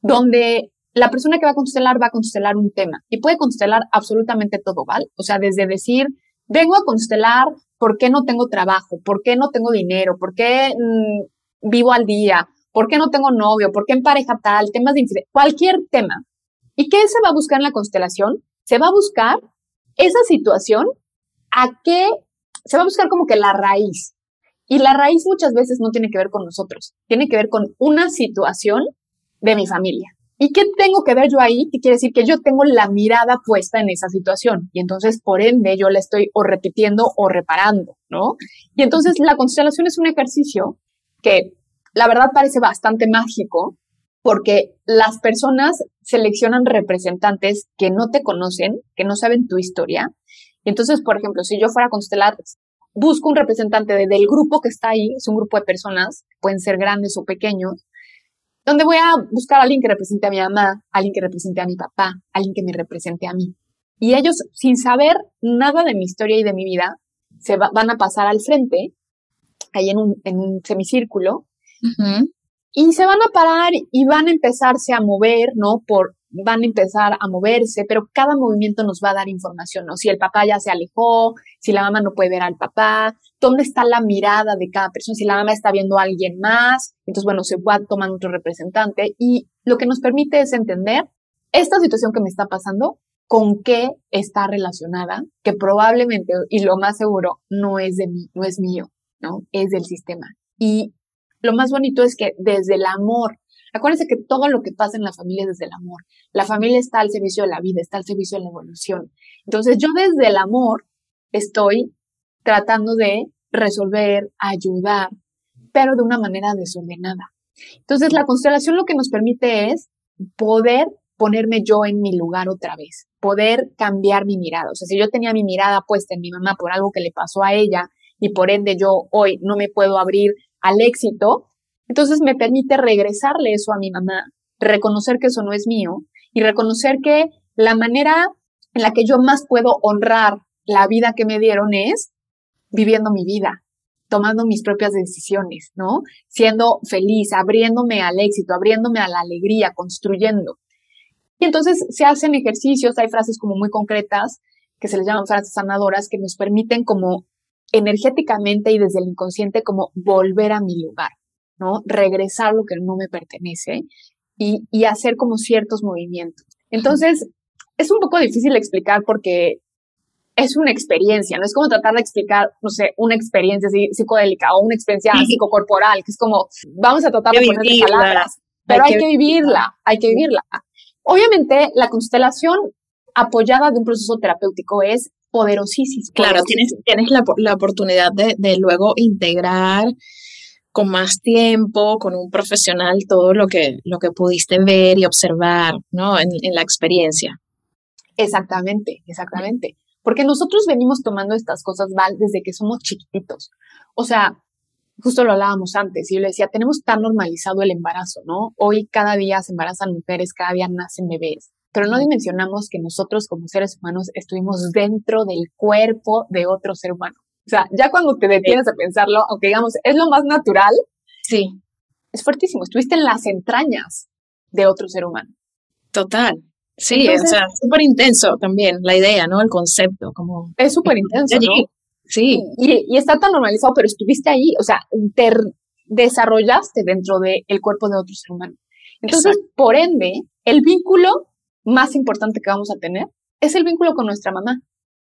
B: donde la persona que va a constelar va a constelar un tema y puede constelar absolutamente todo, ¿vale? O sea, desde decir, vengo a constelar por qué no tengo trabajo, por qué no tengo dinero, por qué mm, vivo al día, por qué no tengo novio, por qué en pareja tal, temas de infidelidad, cualquier tema. ¿Y qué se va a buscar en la constelación? Se va a buscar esa situación, a qué, se va a buscar como que la raíz. Y la raíz muchas veces no tiene que ver con nosotros, tiene que ver con una situación de mi familia. ¿Y qué tengo que ver yo ahí? Que quiere decir que yo tengo la mirada puesta en esa situación y entonces por ende yo la estoy o repitiendo o reparando, ¿no? Y entonces la constelación es un ejercicio que la verdad parece bastante mágico porque las personas seleccionan representantes que no te conocen, que no saben tu historia. Y entonces, por ejemplo, si yo fuera a constelar, busco un representante del grupo que está ahí, es un grupo de personas, pueden ser grandes o pequeños, donde voy a buscar a alguien que represente a mi mamá, alguien que represente a mi papá, alguien que me represente a mí. Y ellos, sin saber nada de mi historia y de mi vida, se van a pasar al frente, ahí en un, en un semicírculo, y se van a parar y van a empezarse a mover, ¿no? Por, van a empezar a moverse, pero cada movimiento nos va a dar información, ¿no? Si el papá ya se alejó, si la mamá no puede ver al papá, dónde está la mirada de cada persona, si la mamá está viendo a alguien más, entonces, bueno, se va tomando otro representante y lo que nos permite es entender esta situación que me está pasando, con qué está relacionada, que probablemente, y lo más seguro, no es de mí, no es mío, ¿no? Es del sistema. Y lo más bonito es que desde el amor, acuérdense que todo lo que pasa en la familia es desde el amor. La familia está al servicio de la vida, está al servicio de la evolución. Entonces, yo desde el amor estoy tratando de resolver, ayudar, pero de una manera desordenada. Entonces, la constelación lo que nos permite es poder ponerme yo en mi lugar otra vez, poder cambiar mi mirada. O sea, si yo tenía mi mirada puesta en mi mamá por algo que le pasó a ella y por ende yo hoy no me puedo abrir al éxito, entonces me permite regresarle eso a mi mamá, reconocer que eso no es mío y reconocer que la manera en la que yo más puedo honrar la vida que me dieron es viviendo mi vida, tomando mis propias decisiones, ¿no? Siendo feliz, abriéndome al éxito, abriéndome a la alegría, construyendo. Y entonces se hacen ejercicios, hay frases como muy concretas que se les llaman frases sanadoras que nos permiten como energéticamente y desde el inconsciente como volver a mi lugar, ¿no? Regresar lo que no me pertenece y, y hacer como ciertos movimientos. Entonces, es un poco difícil explicar porque es una experiencia, no es como tratar de explicar, no sé, una experiencia psicodélica o una experiencia psicocorporal, que es como, vamos a tratar de ponerle palabras, pero hay, que, vivirla, hay que vivirla. Obviamente, la constelación apoyada de un proceso terapéutico es poderosísima.
A: Claro, tienes, tienes la, la oportunidad de, de luego integrar con más tiempo, con un profesional, todo lo que, lo que pudiste ver y observar, ¿no? En, en la experiencia.
B: Exactamente, exactamente. Porque nosotros venimos tomando estas cosas, Val, desde que somos chiquititos. O sea, justo lo hablábamos antes, y yo le decía, tenemos tan normalizado el embarazo, ¿no? Hoy cada día se embarazan mujeres, cada día nacen bebés, pero no dimensionamos que nosotros como seres humanos estuvimos dentro del cuerpo de otro ser humano. O sea, ya cuando te detienes a pensarlo, aunque digamos, es lo más natural,
A: sí,
B: es fuertísimo, estuviste en las entrañas de otro ser humano.
A: Total. Sí, o sea, súper intenso también la idea, ¿no? El concepto, como...
B: Es súper intenso, ¿no?
A: Sí.
B: Y, y, está tan normalizado, pero estuviste ahí, o sea, te desarrollaste dentro del cuerpo de otro ser humano. Entonces, por ende, el vínculo más importante que vamos a tener es el vínculo con nuestra mamá,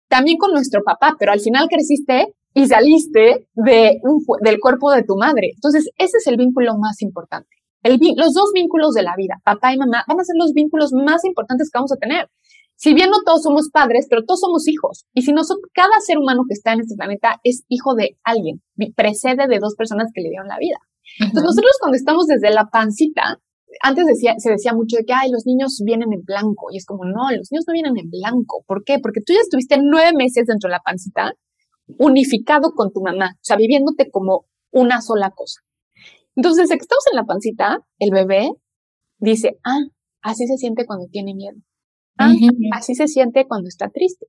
B: también con nuestro papá, pero al final creciste y saliste de del cuerpo de tu madre. Entonces, ese es el vínculo más importante. El, los dos vínculos de la vida, papá y mamá, van a ser los vínculos más importantes que vamos a tener. Si bien no todos somos padres, pero todos somos hijos. Y si nosotros, cada ser humano que está en este planeta es hijo de alguien, precede de dos personas que le dieron la vida. Entonces, nosotros cuando estamos desde la pancita, antes decía, se decía mucho de que, ay, los niños vienen en blanco. Y es como, no, los niños no vienen en blanco. ¿Por qué? Porque tú ya estuviste nueve meses dentro de la pancita, unificado con tu mamá, o sea, viviéndote como una sola cosa. Entonces, desde que estamos en la pancita, el bebé dice, ah, así se siente cuando tiene miedo. Ah, así se siente cuando está triste.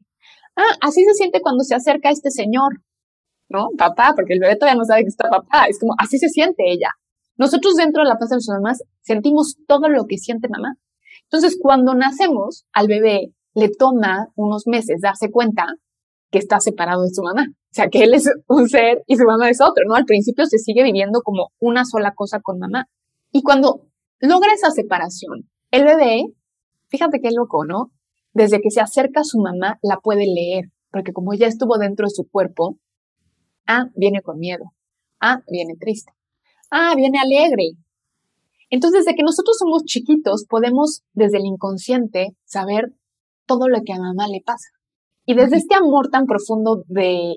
B: Ah, así se siente cuando se acerca a este señor, ¿no? Papá, porque el bebé todavía no sabe que está papá. Es como, así se siente ella. Nosotros dentro de la panza de nuestras mamás sentimos todo lo que siente mamá. Entonces, cuando nacemos, al bebé le toma unos meses darse cuenta que está separado de su mamá. O sea, que él es un ser y su mamá es otro, ¿no? Al principio se sigue viviendo como una sola cosa con mamá. Y cuando logra esa separación, el bebé, fíjate qué loco, ¿no? Desde que se acerca a su mamá, la puede leer, porque como ya estuvo dentro de su cuerpo, ah, viene con miedo, ah, viene triste, ah, viene alegre. Entonces, desde que nosotros somos chiquitos, podemos desde el inconsciente saber todo lo que a mamá le pasa. Y desde este amor tan profundo de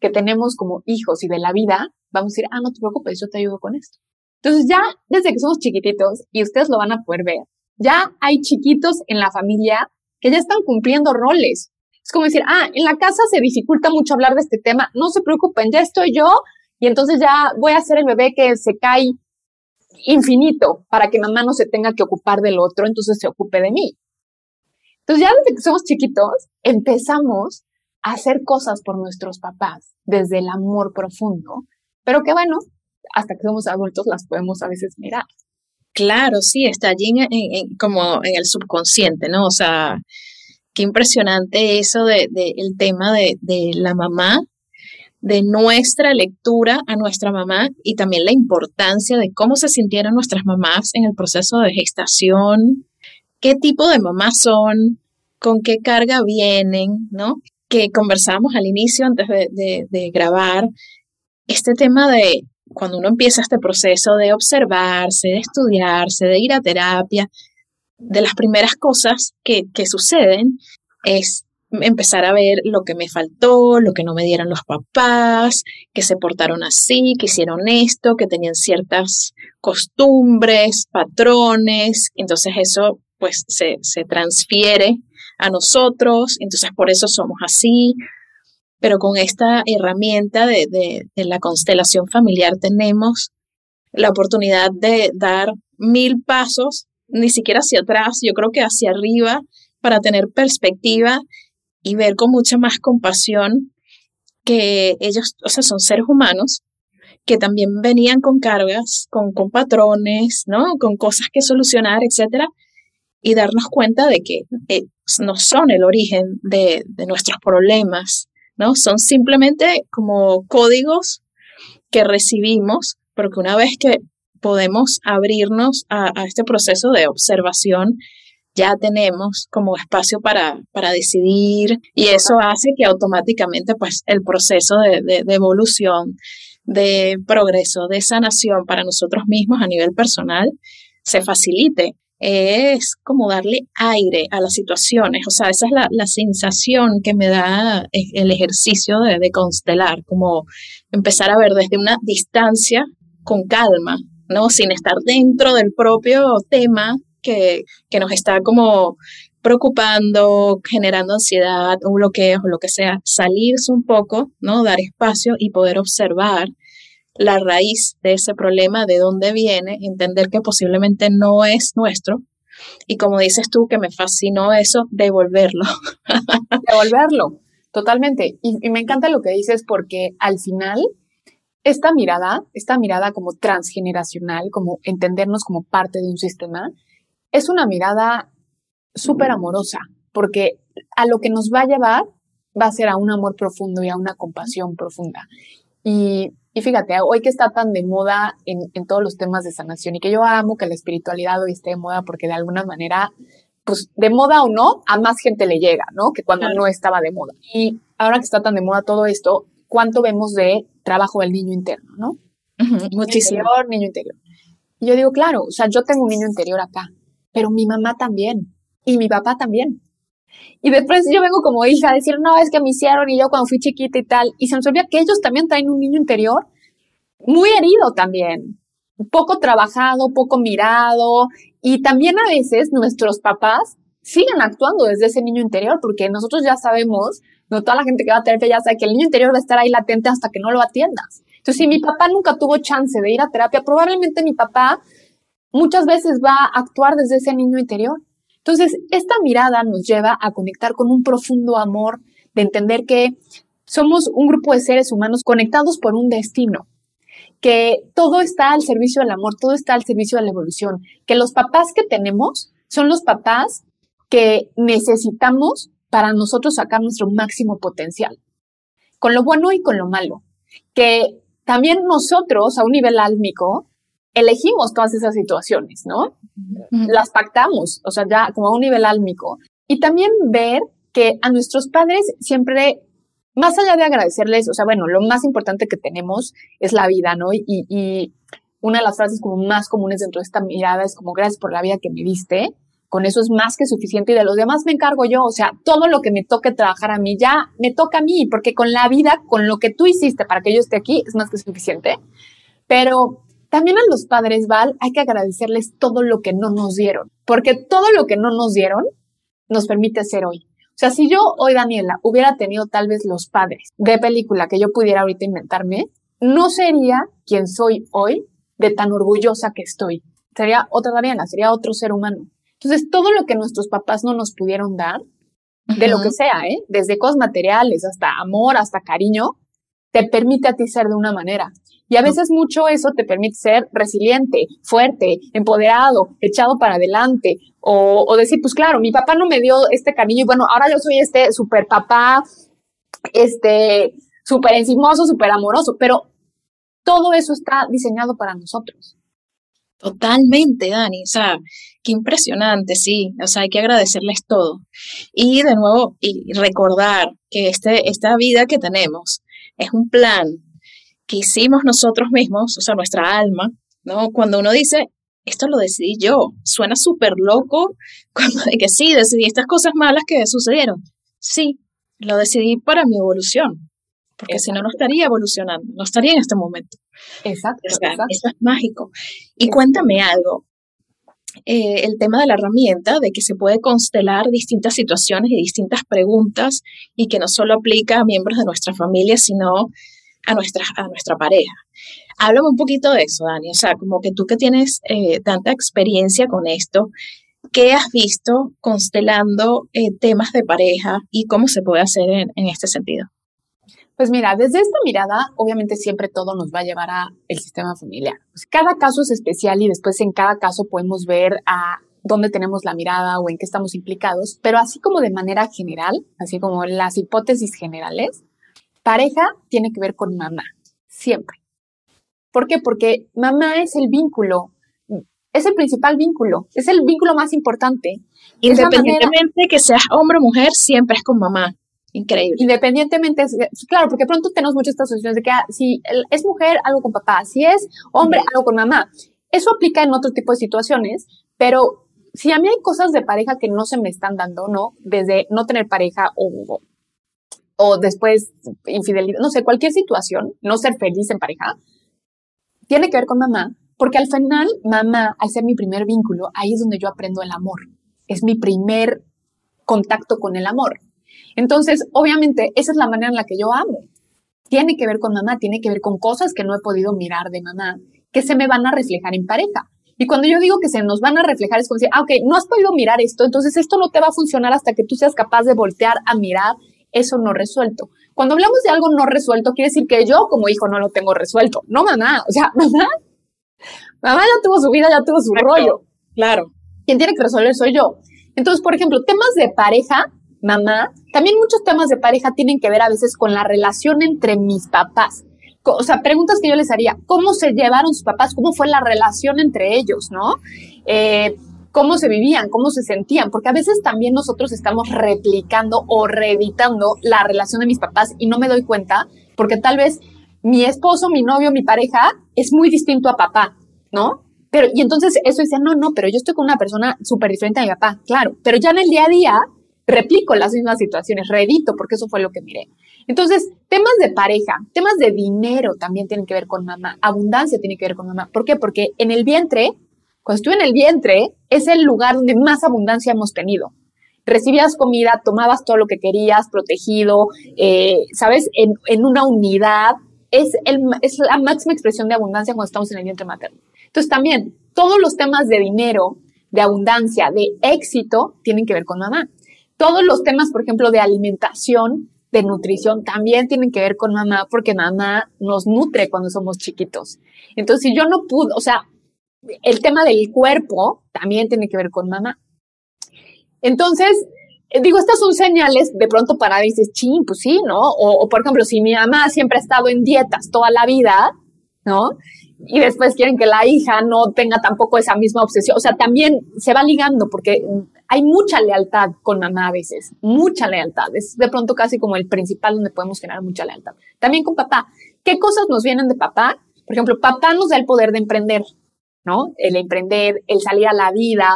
B: que tenemos como hijos y de la vida, vamos a decir, ah, no te preocupes, yo te ayudo con esto. Entonces ya desde que somos chiquititos, y ustedes lo van a poder ver, ya hay chiquitos en la familia que ya están cumpliendo roles. Es como decir, ah, en la casa se dificulta mucho hablar de este tema, no se preocupen, ya estoy yo y entonces ya voy a ser el bebé que se cae infinito para que mamá no se tenga que ocupar del otro, entonces se ocupe de mí. Entonces ya desde que somos chiquitos empezamos a hacer cosas por nuestros papás desde el amor profundo, pero que bueno, hasta que somos adultos las podemos a veces mirar.
A: Claro, sí, está allí como en el subconsciente, ¿no? O sea, qué impresionante eso del de, el tema de, de la mamá de nuestra lectura a nuestra mamá y también la importancia de cómo se sintieron nuestras mamás en el proceso de gestación, qué tipo de mamás son, con qué carga vienen, ¿no? Que conversamos al inicio antes de, grabar, este tema de cuando uno empieza este proceso de observarse, de estudiarse, de ir a terapia, de las primeras cosas que, que suceden es empezar a ver lo que me faltó, lo que no me dieron los papás, que se portaron así, que hicieron esto, que tenían ciertas costumbres, patrones, entonces eso pues se, se transfiere a nosotros, entonces por eso somos así, pero con esta herramienta de, de, de la constelación familiar tenemos la oportunidad de dar mil pasos, ni siquiera hacia atrás, yo creo que hacia arriba, para tener perspectiva y ver con mucha más compasión que ellos, o sea, son seres humanos que también venían con cargas, con, con patrones, ¿no? Con cosas que solucionar, etcétera, y darnos cuenta de que eh, no son el origen de, nuestros problemas, ¿no? Son simplemente como códigos que recibimos, porque una vez que podemos abrirnos a este proceso de observación ya tenemos como espacio para, para decidir y eso hace que automáticamente pues el proceso de, de, evolución, de progreso, de sanación para nosotros mismos a nivel personal se facilite. Es como darle aire a las situaciones, o sea, esa es la, la sensación que me da el ejercicio de, de constelar, como empezar a ver desde una distancia con calma, ¿no? Sin estar dentro del propio tema que, que nos está como preocupando, generando ansiedad o bloqueos o lo que sea, salirse un poco, ¿no? Dar espacio y poder observar la raíz de ese problema, de dónde viene, entender que posiblemente no es nuestro. Y como dices tú, que me fascinó eso, devolverlo.
B: devolverlo, totalmente. Y, y me encanta lo que dices porque al final esta mirada, esta mirada como transgeneracional, como entendernos como parte de un sistema, es una mirada súper amorosa, porque a lo que nos va a llevar va a ser a un amor profundo y a una compasión profunda. Y, Y fíjate, hoy que está tan de moda en, en, todos los temas de sanación y que yo amo que la espiritualidad hoy esté de moda porque de alguna manera, pues de moda o no, a más gente le llega, ¿no? Que cuando no estaba de moda. Y ahora que está tan de moda todo esto, ¿cuánto vemos de trabajo del niño interno, no?
A: muchísimo.
B: Niño interior, niño interior. Y yo digo, claro, o sea, yo tengo un niño interior acá, pero mi mamá también y mi papá también. Y después yo vengo como hija a decir, no, es que me hicieron y yo cuando fui chiquita y tal. Y se nos olvida que ellos también traen un niño interior muy herido también, poco trabajado, poco mirado. Y también a veces nuestros papás siguen actuando desde ese niño interior porque nosotros ya sabemos, no toda la gente que va a terapia ya sabe que el niño interior va a estar ahí latente hasta que no lo atiendas. Entonces, si mi papá nunca tuvo chance de ir a terapia, probablemente mi papá muchas veces va a actuar desde ese niño interior. Entonces, esta mirada nos lleva a conectar con un profundo amor, de entender que somos un grupo de seres humanos conectados por un destino, que todo está al servicio del amor, todo está al servicio de la evolución, que los papás que tenemos son los papás que necesitamos para nosotros sacar nuestro máximo potencial, con lo bueno y con lo malo, que también nosotros a un nivel álmico elegimos todas esas situaciones, ¿no? Las pactamos, o sea, ya como a un nivel álmico. Y también ver que a nuestros padres siempre, más allá de agradecerles, o sea, bueno, lo más importante que tenemos es la vida, ¿no? Y, y una de las frases como más comunes dentro de esta mirada es como gracias por la vida que me diste. Con eso es más que suficiente y de los demás me encargo yo. O sea, todo lo que me toque trabajar a mí ya me toca a mí, porque con la vida, con lo que tú hiciste para que yo esté aquí, es más que suficiente. Pero también a los padres, Val, hay que agradecerles todo lo que no nos dieron, porque todo lo que no nos dieron nos permite ser hoy. O sea, si yo hoy, Daniela, hubiera tenido tal vez los padres de película que yo pudiera ahorita inventarme, no sería quien soy hoy de tan orgullosa que estoy. Sería otra Daniela, sería otro ser humano. Entonces, todo lo que nuestros papás no nos pudieron dar, de lo que sea, ¿eh? desde cosas materiales hasta amor, hasta cariño, te permite a ti ser de una manera. Y a veces mucho eso te permite ser resiliente, fuerte, empoderado, echado para adelante. O, decir, pues claro, mi papá no me dio este cariño y bueno, ahora yo soy este super papá, este súper encimoso, súper amoroso, pero todo eso está diseñado para nosotros.
A: Totalmente, Dani. O sea, qué impresionante, sí. O sea, hay que agradecerles todo. Y de nuevo, y recordar que este, esta vida que tenemos es un plan que hicimos nosotros mismos, o sea, nuestra alma, ¿no? Cuando uno dice, esto lo decidí yo, suena súper loco cuando de que sí, decidí estas cosas malas que sucedieron. Sí, lo decidí para mi evolución, porque si no, no estaría evolucionando, no estaría en este momento.
B: Exacto.
A: Eso es mágico. Y cuéntame algo, eh, el tema de la herramienta, de que se puede constelar distintas situaciones y distintas preguntas y que no solo aplica a miembros de nuestra familia, sino a nuestra, a nuestra pareja. Háblame un poquito de eso, Dani. O sea, como que tú que tienes eh, tanta experiencia con esto, ¿qué has visto constelando eh, temas de pareja y cómo se puede hacer en, en, este sentido?
B: Pues mira, desde esta mirada, obviamente siempre todo nos va a llevar a el sistema familiar. Pues cada caso es especial y después en cada caso podemos ver a dónde tenemos la mirada o en qué estamos implicados, pero así como de manera general, así como las hipótesis generales, Pareja tiene que ver con mamá, siempre. ¿Por qué? Porque mamá es el vínculo, es el principal vínculo, es el vínculo más importante.
A: Independientemente de que seas hombre o mujer, siempre es con mamá. Increíble.
B: Independientemente, claro, porque pronto tenemos muchas estas situaciones de que ah, si es mujer, algo con papá, si es hombre, algo con mamá. Eso aplica en otro tipo de situaciones, pero si a mí hay cosas de pareja que no se me están dando, ¿no? Desde no tener pareja o o después infidelidad, no sé, cualquier situación, no ser feliz en pareja, tiene que ver con mamá, porque al final mamá, al ser mi primer vínculo, ahí es donde yo aprendo el amor. Es mi primer contacto con el amor. Entonces, obviamente, esa es la manera en la que yo amo. Tiene que ver con mamá, tiene que ver con cosas que no he podido mirar de mamá, que se me van a reflejar en pareja. Y cuando yo digo que se nos van a reflejar, es como decir, ah, ok, no has podido mirar esto, entonces esto no te va a funcionar hasta que tú seas capaz de voltear a mirar eso no resuelto. Cuando hablamos de algo no resuelto, quiere decir que yo como hijo no lo tengo resuelto. No, mamá. O sea, mamá, mamá ya tuvo su vida, ya tuvo su rollo.
A: Claro.
B: Quien tiene que resolver soy yo. Entonces, por ejemplo, temas de pareja, mamá, también muchos temas de pareja tienen que ver a veces con la relación entre mis papás o sea, preguntas que yo les haría, ¿cómo se llevaron sus papás? ¿Cómo fue la relación entre ellos, no? Eh, ¿Cómo se vivían? ¿Cómo se sentían? Porque a veces también nosotros estamos replicando o reeditando la relación de mis papás y no me doy cuenta, porque tal vez mi esposo, mi novio, mi pareja es muy distinto a papá, ¿no? Pero, y entonces eso decía, no, no, pero yo estoy con una persona súper diferente a mi papá, claro, pero ya en el día a día replico las mismas situaciones, reedito, porque eso fue lo que miré. Entonces, temas de pareja, temas de dinero también tienen que ver con mamá, abundancia tiene que ver con mamá. ¿Por qué? Porque en el vientre, cuando estuve en el vientre, es el lugar donde más abundancia hemos tenido. Recibías comida, tomabas todo lo que querías, protegido, eh, ¿sabes? En, en, una unidad. Es, el, es la máxima expresión de abundancia cuando estamos en el vientre materno. Entonces, también, todos los temas de dinero, de abundancia, de éxito, tienen que ver con mamá. Todos los temas, por ejemplo, de alimentación, de nutrición, también tienen que ver con mamá, porque mamá nos nutre cuando somos chiquitos. Entonces, si yo no pude, o sea, el tema del cuerpo también tiene que ver con mamá. Entonces, eh, digo, estas son señales de pronto para dices, ching, pues sí, ¿no? O, o, por ejemplo, si mi mamá siempre ha estado en dietas toda la vida, ¿no? y después quieren que la hija no tenga tampoco esa misma obsesión. O sea, también se va ligando porque hay mucha lealtad con mamá a veces, mucha lealtad. Es de pronto casi como el principal donde podemos generar mucha lealtad. También con papá. ¿Qué cosas nos vienen de papá? Por ejemplo, papá nos da el poder de emprender, ¿no? El emprender, el salir a la vida,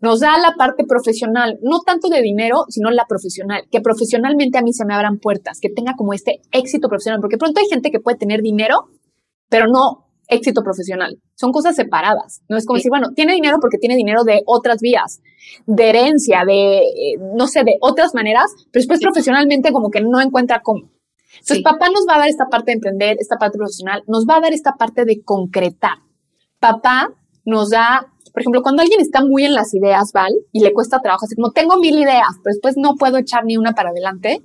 B: nos da la parte profesional, no tanto de dinero, sino la profesional, que profesionalmente a mí se me abran puertas, que tenga como este éxito profesional, porque pronto hay gente que puede tener dinero, pero no éxito profesional. Son cosas separadas. No es como decir, bueno, tiene dinero porque tiene dinero de otras vías, de herencia, de, eh, no sé, de otras maneras, pero después profesionalmente como que no encuentra cómo. Entonces, papá nos va a dar esta parte de emprender, esta parte profesional, nos va a dar esta parte de concretar. Papá nos da, por ejemplo, cuando alguien está muy en las ideas, Val, y le cuesta trabajo, así como tengo mil ideas, pero después no puedo echar ni una para adelante,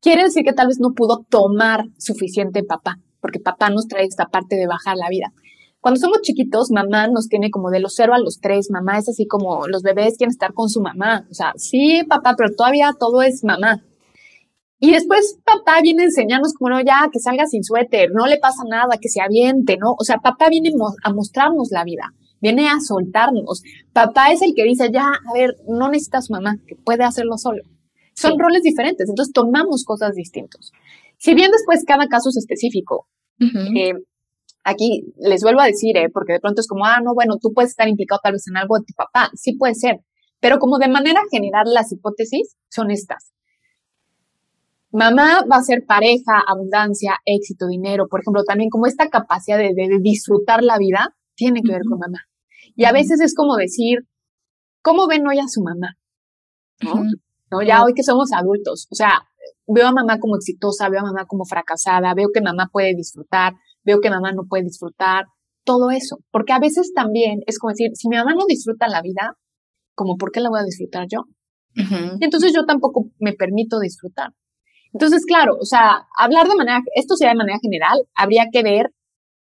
B: quiere decir que tal vez no pudo tomar suficiente papá porque papá nos trae esta parte de bajar la vida. Cuando somos chiquitos, mamá nos tiene como de los cero a los tres, mamá es así como los bebés quieren estar con su mamá, o sea, sí, papá, pero todavía todo es mamá. Y después papá viene a enseñarnos como, no, ya, que salga sin suéter, no le pasa nada, que se aviente, ¿no? O sea, papá viene a mostrarnos la vida, viene a soltarnos. Papá es el que dice, ya, a ver, no necesitas mamá, que puede hacerlo solo. Son roles diferentes, entonces tomamos cosas distintas. Si bien después cada caso es específico, eh, aquí les vuelvo a decir, eh, porque de pronto es como, ah, no, bueno, tú puedes estar implicado tal vez en algo de tu papá, sí puede ser, pero como de manera general las hipótesis son estas. Mamá va a ser pareja, abundancia, éxito, dinero, por ejemplo, también como esta capacidad de, disfrutar la vida tiene que ver con mamá. Y a veces es como decir, ¿cómo ven hoy a su mamá? ¿No? ¿No? Ya hoy que somos adultos, o sea, veo a mamá como exitosa, veo a mamá como fracasada, veo que mamá puede disfrutar, veo que mamá no puede disfrutar, todo eso. Porque a veces también es como decir, si mi mamá no disfruta la vida, como ¿por qué la voy a disfrutar yo? entonces yo tampoco me permito disfrutar. Entonces, claro, o sea, hablar de manera, esto sería de manera general, habría que ver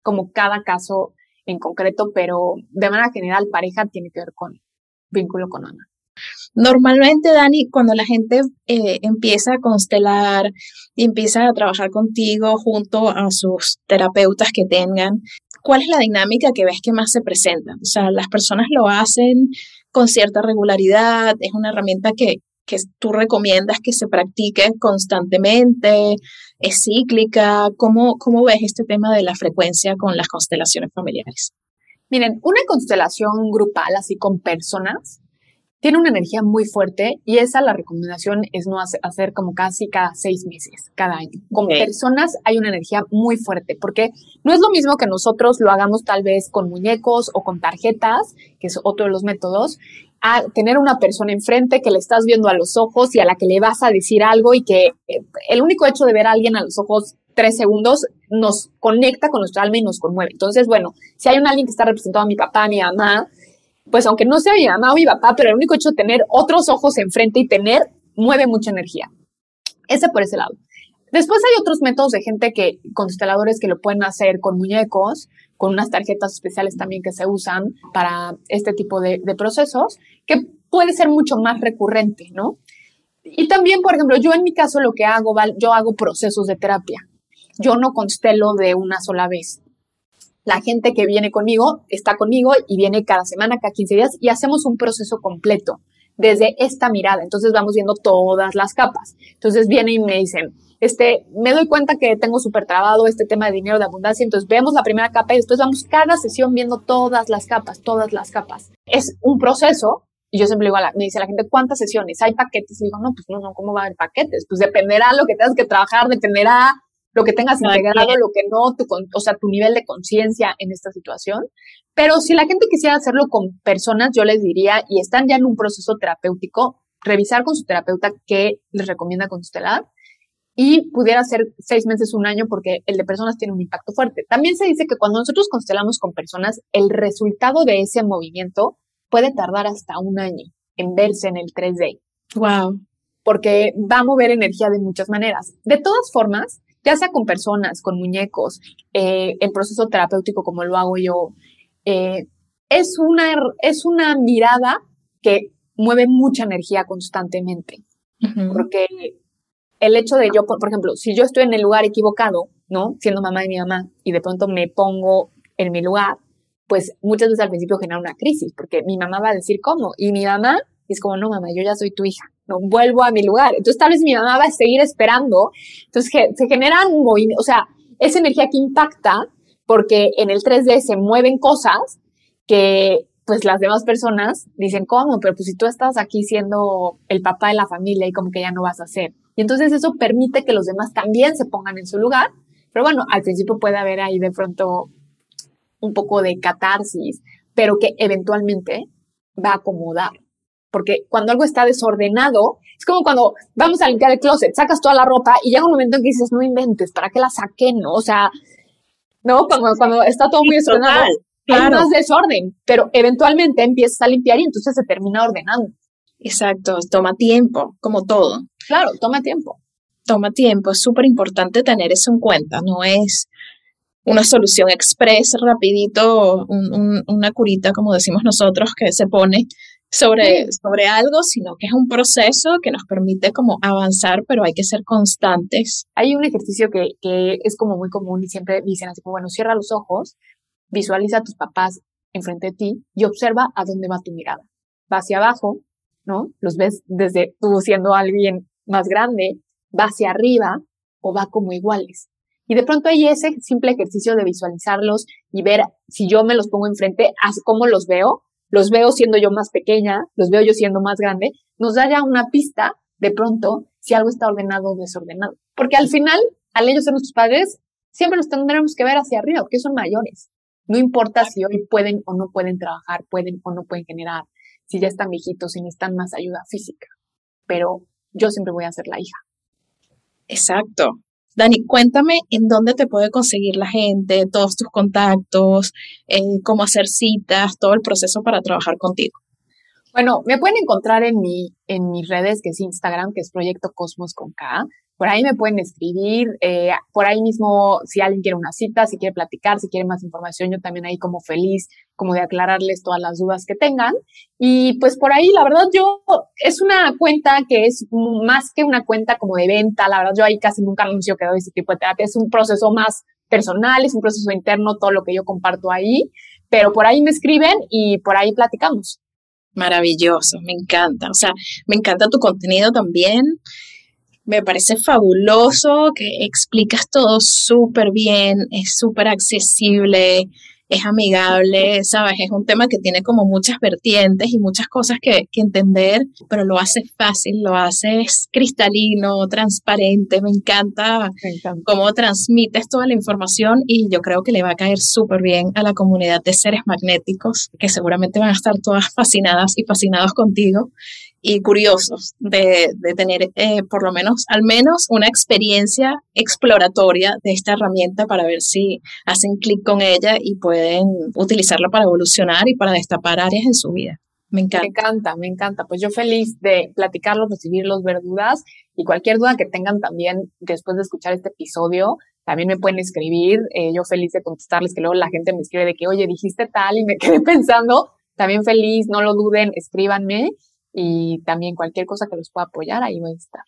B: como cada caso en concreto, pero de manera general, pareja tiene que ver con vínculo con mamá.
A: Normalmente, Dani, cuando la gente eh, empieza a constelar y empieza a trabajar contigo junto a sus terapeutas que tengan, ¿cuál es la dinámica que ves que más se presenta? O sea, las personas lo hacen con cierta regularidad, es una herramienta que, que tú recomiendas que se practique constantemente, es cíclica. ¿Cómo, ¿Cómo ves este tema de la frecuencia con las constelaciones familiares?
B: Miren, una constelación grupal, así con personas, tiene una energía muy fuerte y esa la recomendación es no hacer, como casi cada seis meses, cada año. Con personas hay una energía muy fuerte porque no es lo mismo que nosotros lo hagamos tal vez con muñecos o con tarjetas, que es otro de los métodos, a tener una persona enfrente que le estás viendo a los ojos y a la que le vas a decir algo y que eh, el único hecho de ver a alguien a los ojos tres segundos nos conecta con nuestra alma y nos conmueve. Entonces, bueno, si hay un alguien que está representando a mi papá, a mi mamá, pues aunque no sea mi mamá o mi papá, pero el único hecho de tener otros ojos enfrente y tener, mueve mucha energía. Ese por ese lado. Después hay otros métodos de gente que, consteladores que lo pueden hacer con muñecos, con unas tarjetas especiales también que se usan para este tipo de, procesos, que puede ser mucho más recurrente, ¿no? Y también, por ejemplo, yo en mi caso lo que hago, yo hago procesos de terapia. yo no constelo de una sola vez. La gente que viene conmigo está conmigo y viene cada semana, cada 15 días y hacemos un proceso completo desde esta mirada. Entonces vamos viendo todas las capas. Entonces vienen y me dicen, este, me doy cuenta que tengo súper trabado este tema de dinero de abundancia, entonces vemos la primera capa y después vamos cada sesión viendo todas las capas, todas las capas. Es un proceso y yo siempre digo, a la, me dice la gente, ¿cuántas sesiones? ¿Hay paquetes? Y digo, no, pues no, no, ¿cómo va a haber paquetes? Pues dependerá lo que tengas que trabajar, dependerá lo que tengas integrado, lo que no, tu, o sea, tu nivel de conciencia en esta situación. Pero si la gente quisiera hacerlo con personas, yo les diría, y están ya en un proceso terapéutico, revisar con su terapeuta qué les recomienda constelar y pudiera ser seis meses, un año, porque el de personas tiene un impacto fuerte. También se dice que cuando nosotros constelamos con personas, el resultado de ese movimiento puede tardar hasta un año en verse en el 3D.
A: Wow.
B: Porque va a mover energía de muchas maneras. De todas formas, ya sea con personas, con muñecos, eh, el proceso terapéutico como lo hago yo, eh, es, una, es una mirada que mueve mucha energía constantemente. Porque el hecho de yo, por, ejemplo, si yo estoy en el lugar equivocado, ¿no? Siendo mamá de mi mamá y de pronto me pongo en mi lugar, pues muchas veces al principio genera una crisis, porque mi mamá va a decir cómo, y mi mamá es como, no, mamá, yo ya soy tu hija, no vuelvo a mi lugar. Entonces tal vez mi mamá va a seguir esperando. Entonces se generan movimientos, o sea, esa energía que impacta, porque en el 3D se mueven cosas que pues las demás personas dicen, ¿cómo? Pero pues si tú estás aquí siendo el papá de la familia y como que ya no vas a hacer. Y entonces eso permite que los demás también se pongan en su lugar. Pero bueno, al principio puede haber ahí de pronto un poco de catarsis, pero que eventualmente va a acomodar porque cuando algo está desordenado, es como cuando vamos a limpiar el closet, sacas toda la ropa y llega un momento en que dices, no inventes, ¿para qué la saqué? No, o sea, no, cuando, cuando está todo muy desordenado, hay más desorden, pero eventualmente empiezas a limpiar y entonces se termina ordenando.
A: Exacto, toma tiempo, como todo.
B: Claro, toma tiempo.
A: Toma tiempo, es súper importante tener eso en cuenta, no es una solución express, rapidito, una curita, como decimos nosotros, que se pone, sobre, sobre algo, sino que es un proceso que nos permite como avanzar, pero hay que ser constantes.
B: Hay un ejercicio que, que es como muy común y siempre dicen así como, bueno, cierra los ojos, visualiza a tus papás enfrente de ti y observa a dónde va tu mirada. Va hacia abajo, ¿no? Los ves desde tú siendo alguien más grande, va hacia arriba o va como iguales. Y de pronto hay ese simple ejercicio de visualizarlos y ver si yo me los pongo enfrente, cómo los veo los veo siendo yo más pequeña, los veo yo siendo más grande, nos da ya una pista de pronto si algo está ordenado o desordenado. Porque al final, al ellos ser nuestros padres, siempre los tendremos que ver hacia arriba, porque son mayores. No importa si hoy pueden o no pueden trabajar, pueden o no pueden generar, si ya están viejitos, si necesitan más ayuda física. Pero yo siempre voy a ser la hija.
A: Exacto. Dani, cuéntame en dónde te puede conseguir la gente, todos tus contactos, eh, cómo hacer citas, todo el proceso para trabajar contigo.
B: Bueno, me pueden encontrar en, mi, en mis redes, que es Instagram, que es Proyecto Cosmos con K. Por ahí me pueden escribir, eh, por ahí mismo, si alguien quiere una cita, si quiere platicar, si quiere más información, yo también ahí como feliz, como de aclararles todas las dudas que tengan. Y pues por ahí, la verdad, yo, es una cuenta que es más que una cuenta como de venta, la verdad, yo ahí casi nunca anuncio que doy este tipo de terapia, es un proceso más personal, es un proceso interno, todo lo que yo comparto ahí, pero por ahí me escriben y por ahí platicamos.
A: Maravilloso, me encanta. O sea, me encanta tu contenido también. Me parece fabuloso que explicas todo súper bien, es súper accesible, es amigable, ¿sabes? Es un tema que tiene como muchas vertientes y muchas cosas que, entender, pero lo haces fácil, lo haces cristalino, transparente, me encanta, cómo transmites toda la información y yo creo que le va a caer súper bien a la comunidad de seres magnéticos, que seguramente van a estar todas fascinadas y fascinados contigo y curiosos de, tener eh, por lo menos, al menos una experiencia exploratoria de esta herramienta para ver si hacen clic con ella y pueden utilizarla para evolucionar y para destapar áreas en su vida. Me encanta.
B: Me encanta, me encanta. Pues yo feliz de platicarlos, recibirlos, ver dudas y cualquier duda que tengan también después de escuchar este episodio, también me pueden escribir. Eh, yo feliz de contestarles, que luego la gente me escribe de que, oye, dijiste tal y me quedé pensando. También feliz, no lo duden, escríbanme y también cualquier cosa que los pueda apoyar, ahí voy a estar.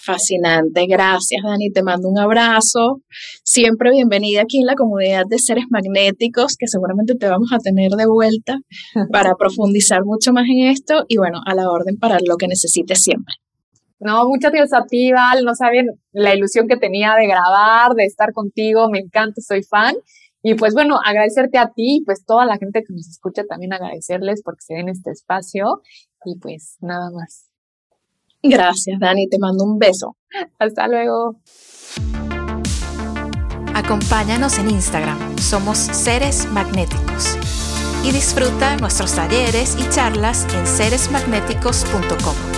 A: Fascinante, gracias Dani, te mando un abrazo. Siempre bienvenida aquí en la comunidad de seres magnéticos, que seguramente te vamos a tener de vuelta para profundizar mucho más en esto y bueno, a la orden para lo que necesites siempre.
B: No, muchas gracias a ti, Val. No saben la ilusión que tenía de grabar, de estar contigo. Me encanta, soy fan. Y pues bueno, agradecerte a ti y pues toda la gente que nos escucha también agradecerles porque se den este espacio. Y pues nada más.
A: Gracias, Dani. Te mando un beso.
B: Hasta luego.
C: Acompáñanos en Instagram. Somos Seres Magnéticos. Y disfruta nuestros talleres y charlas en seresmagnéticos.com.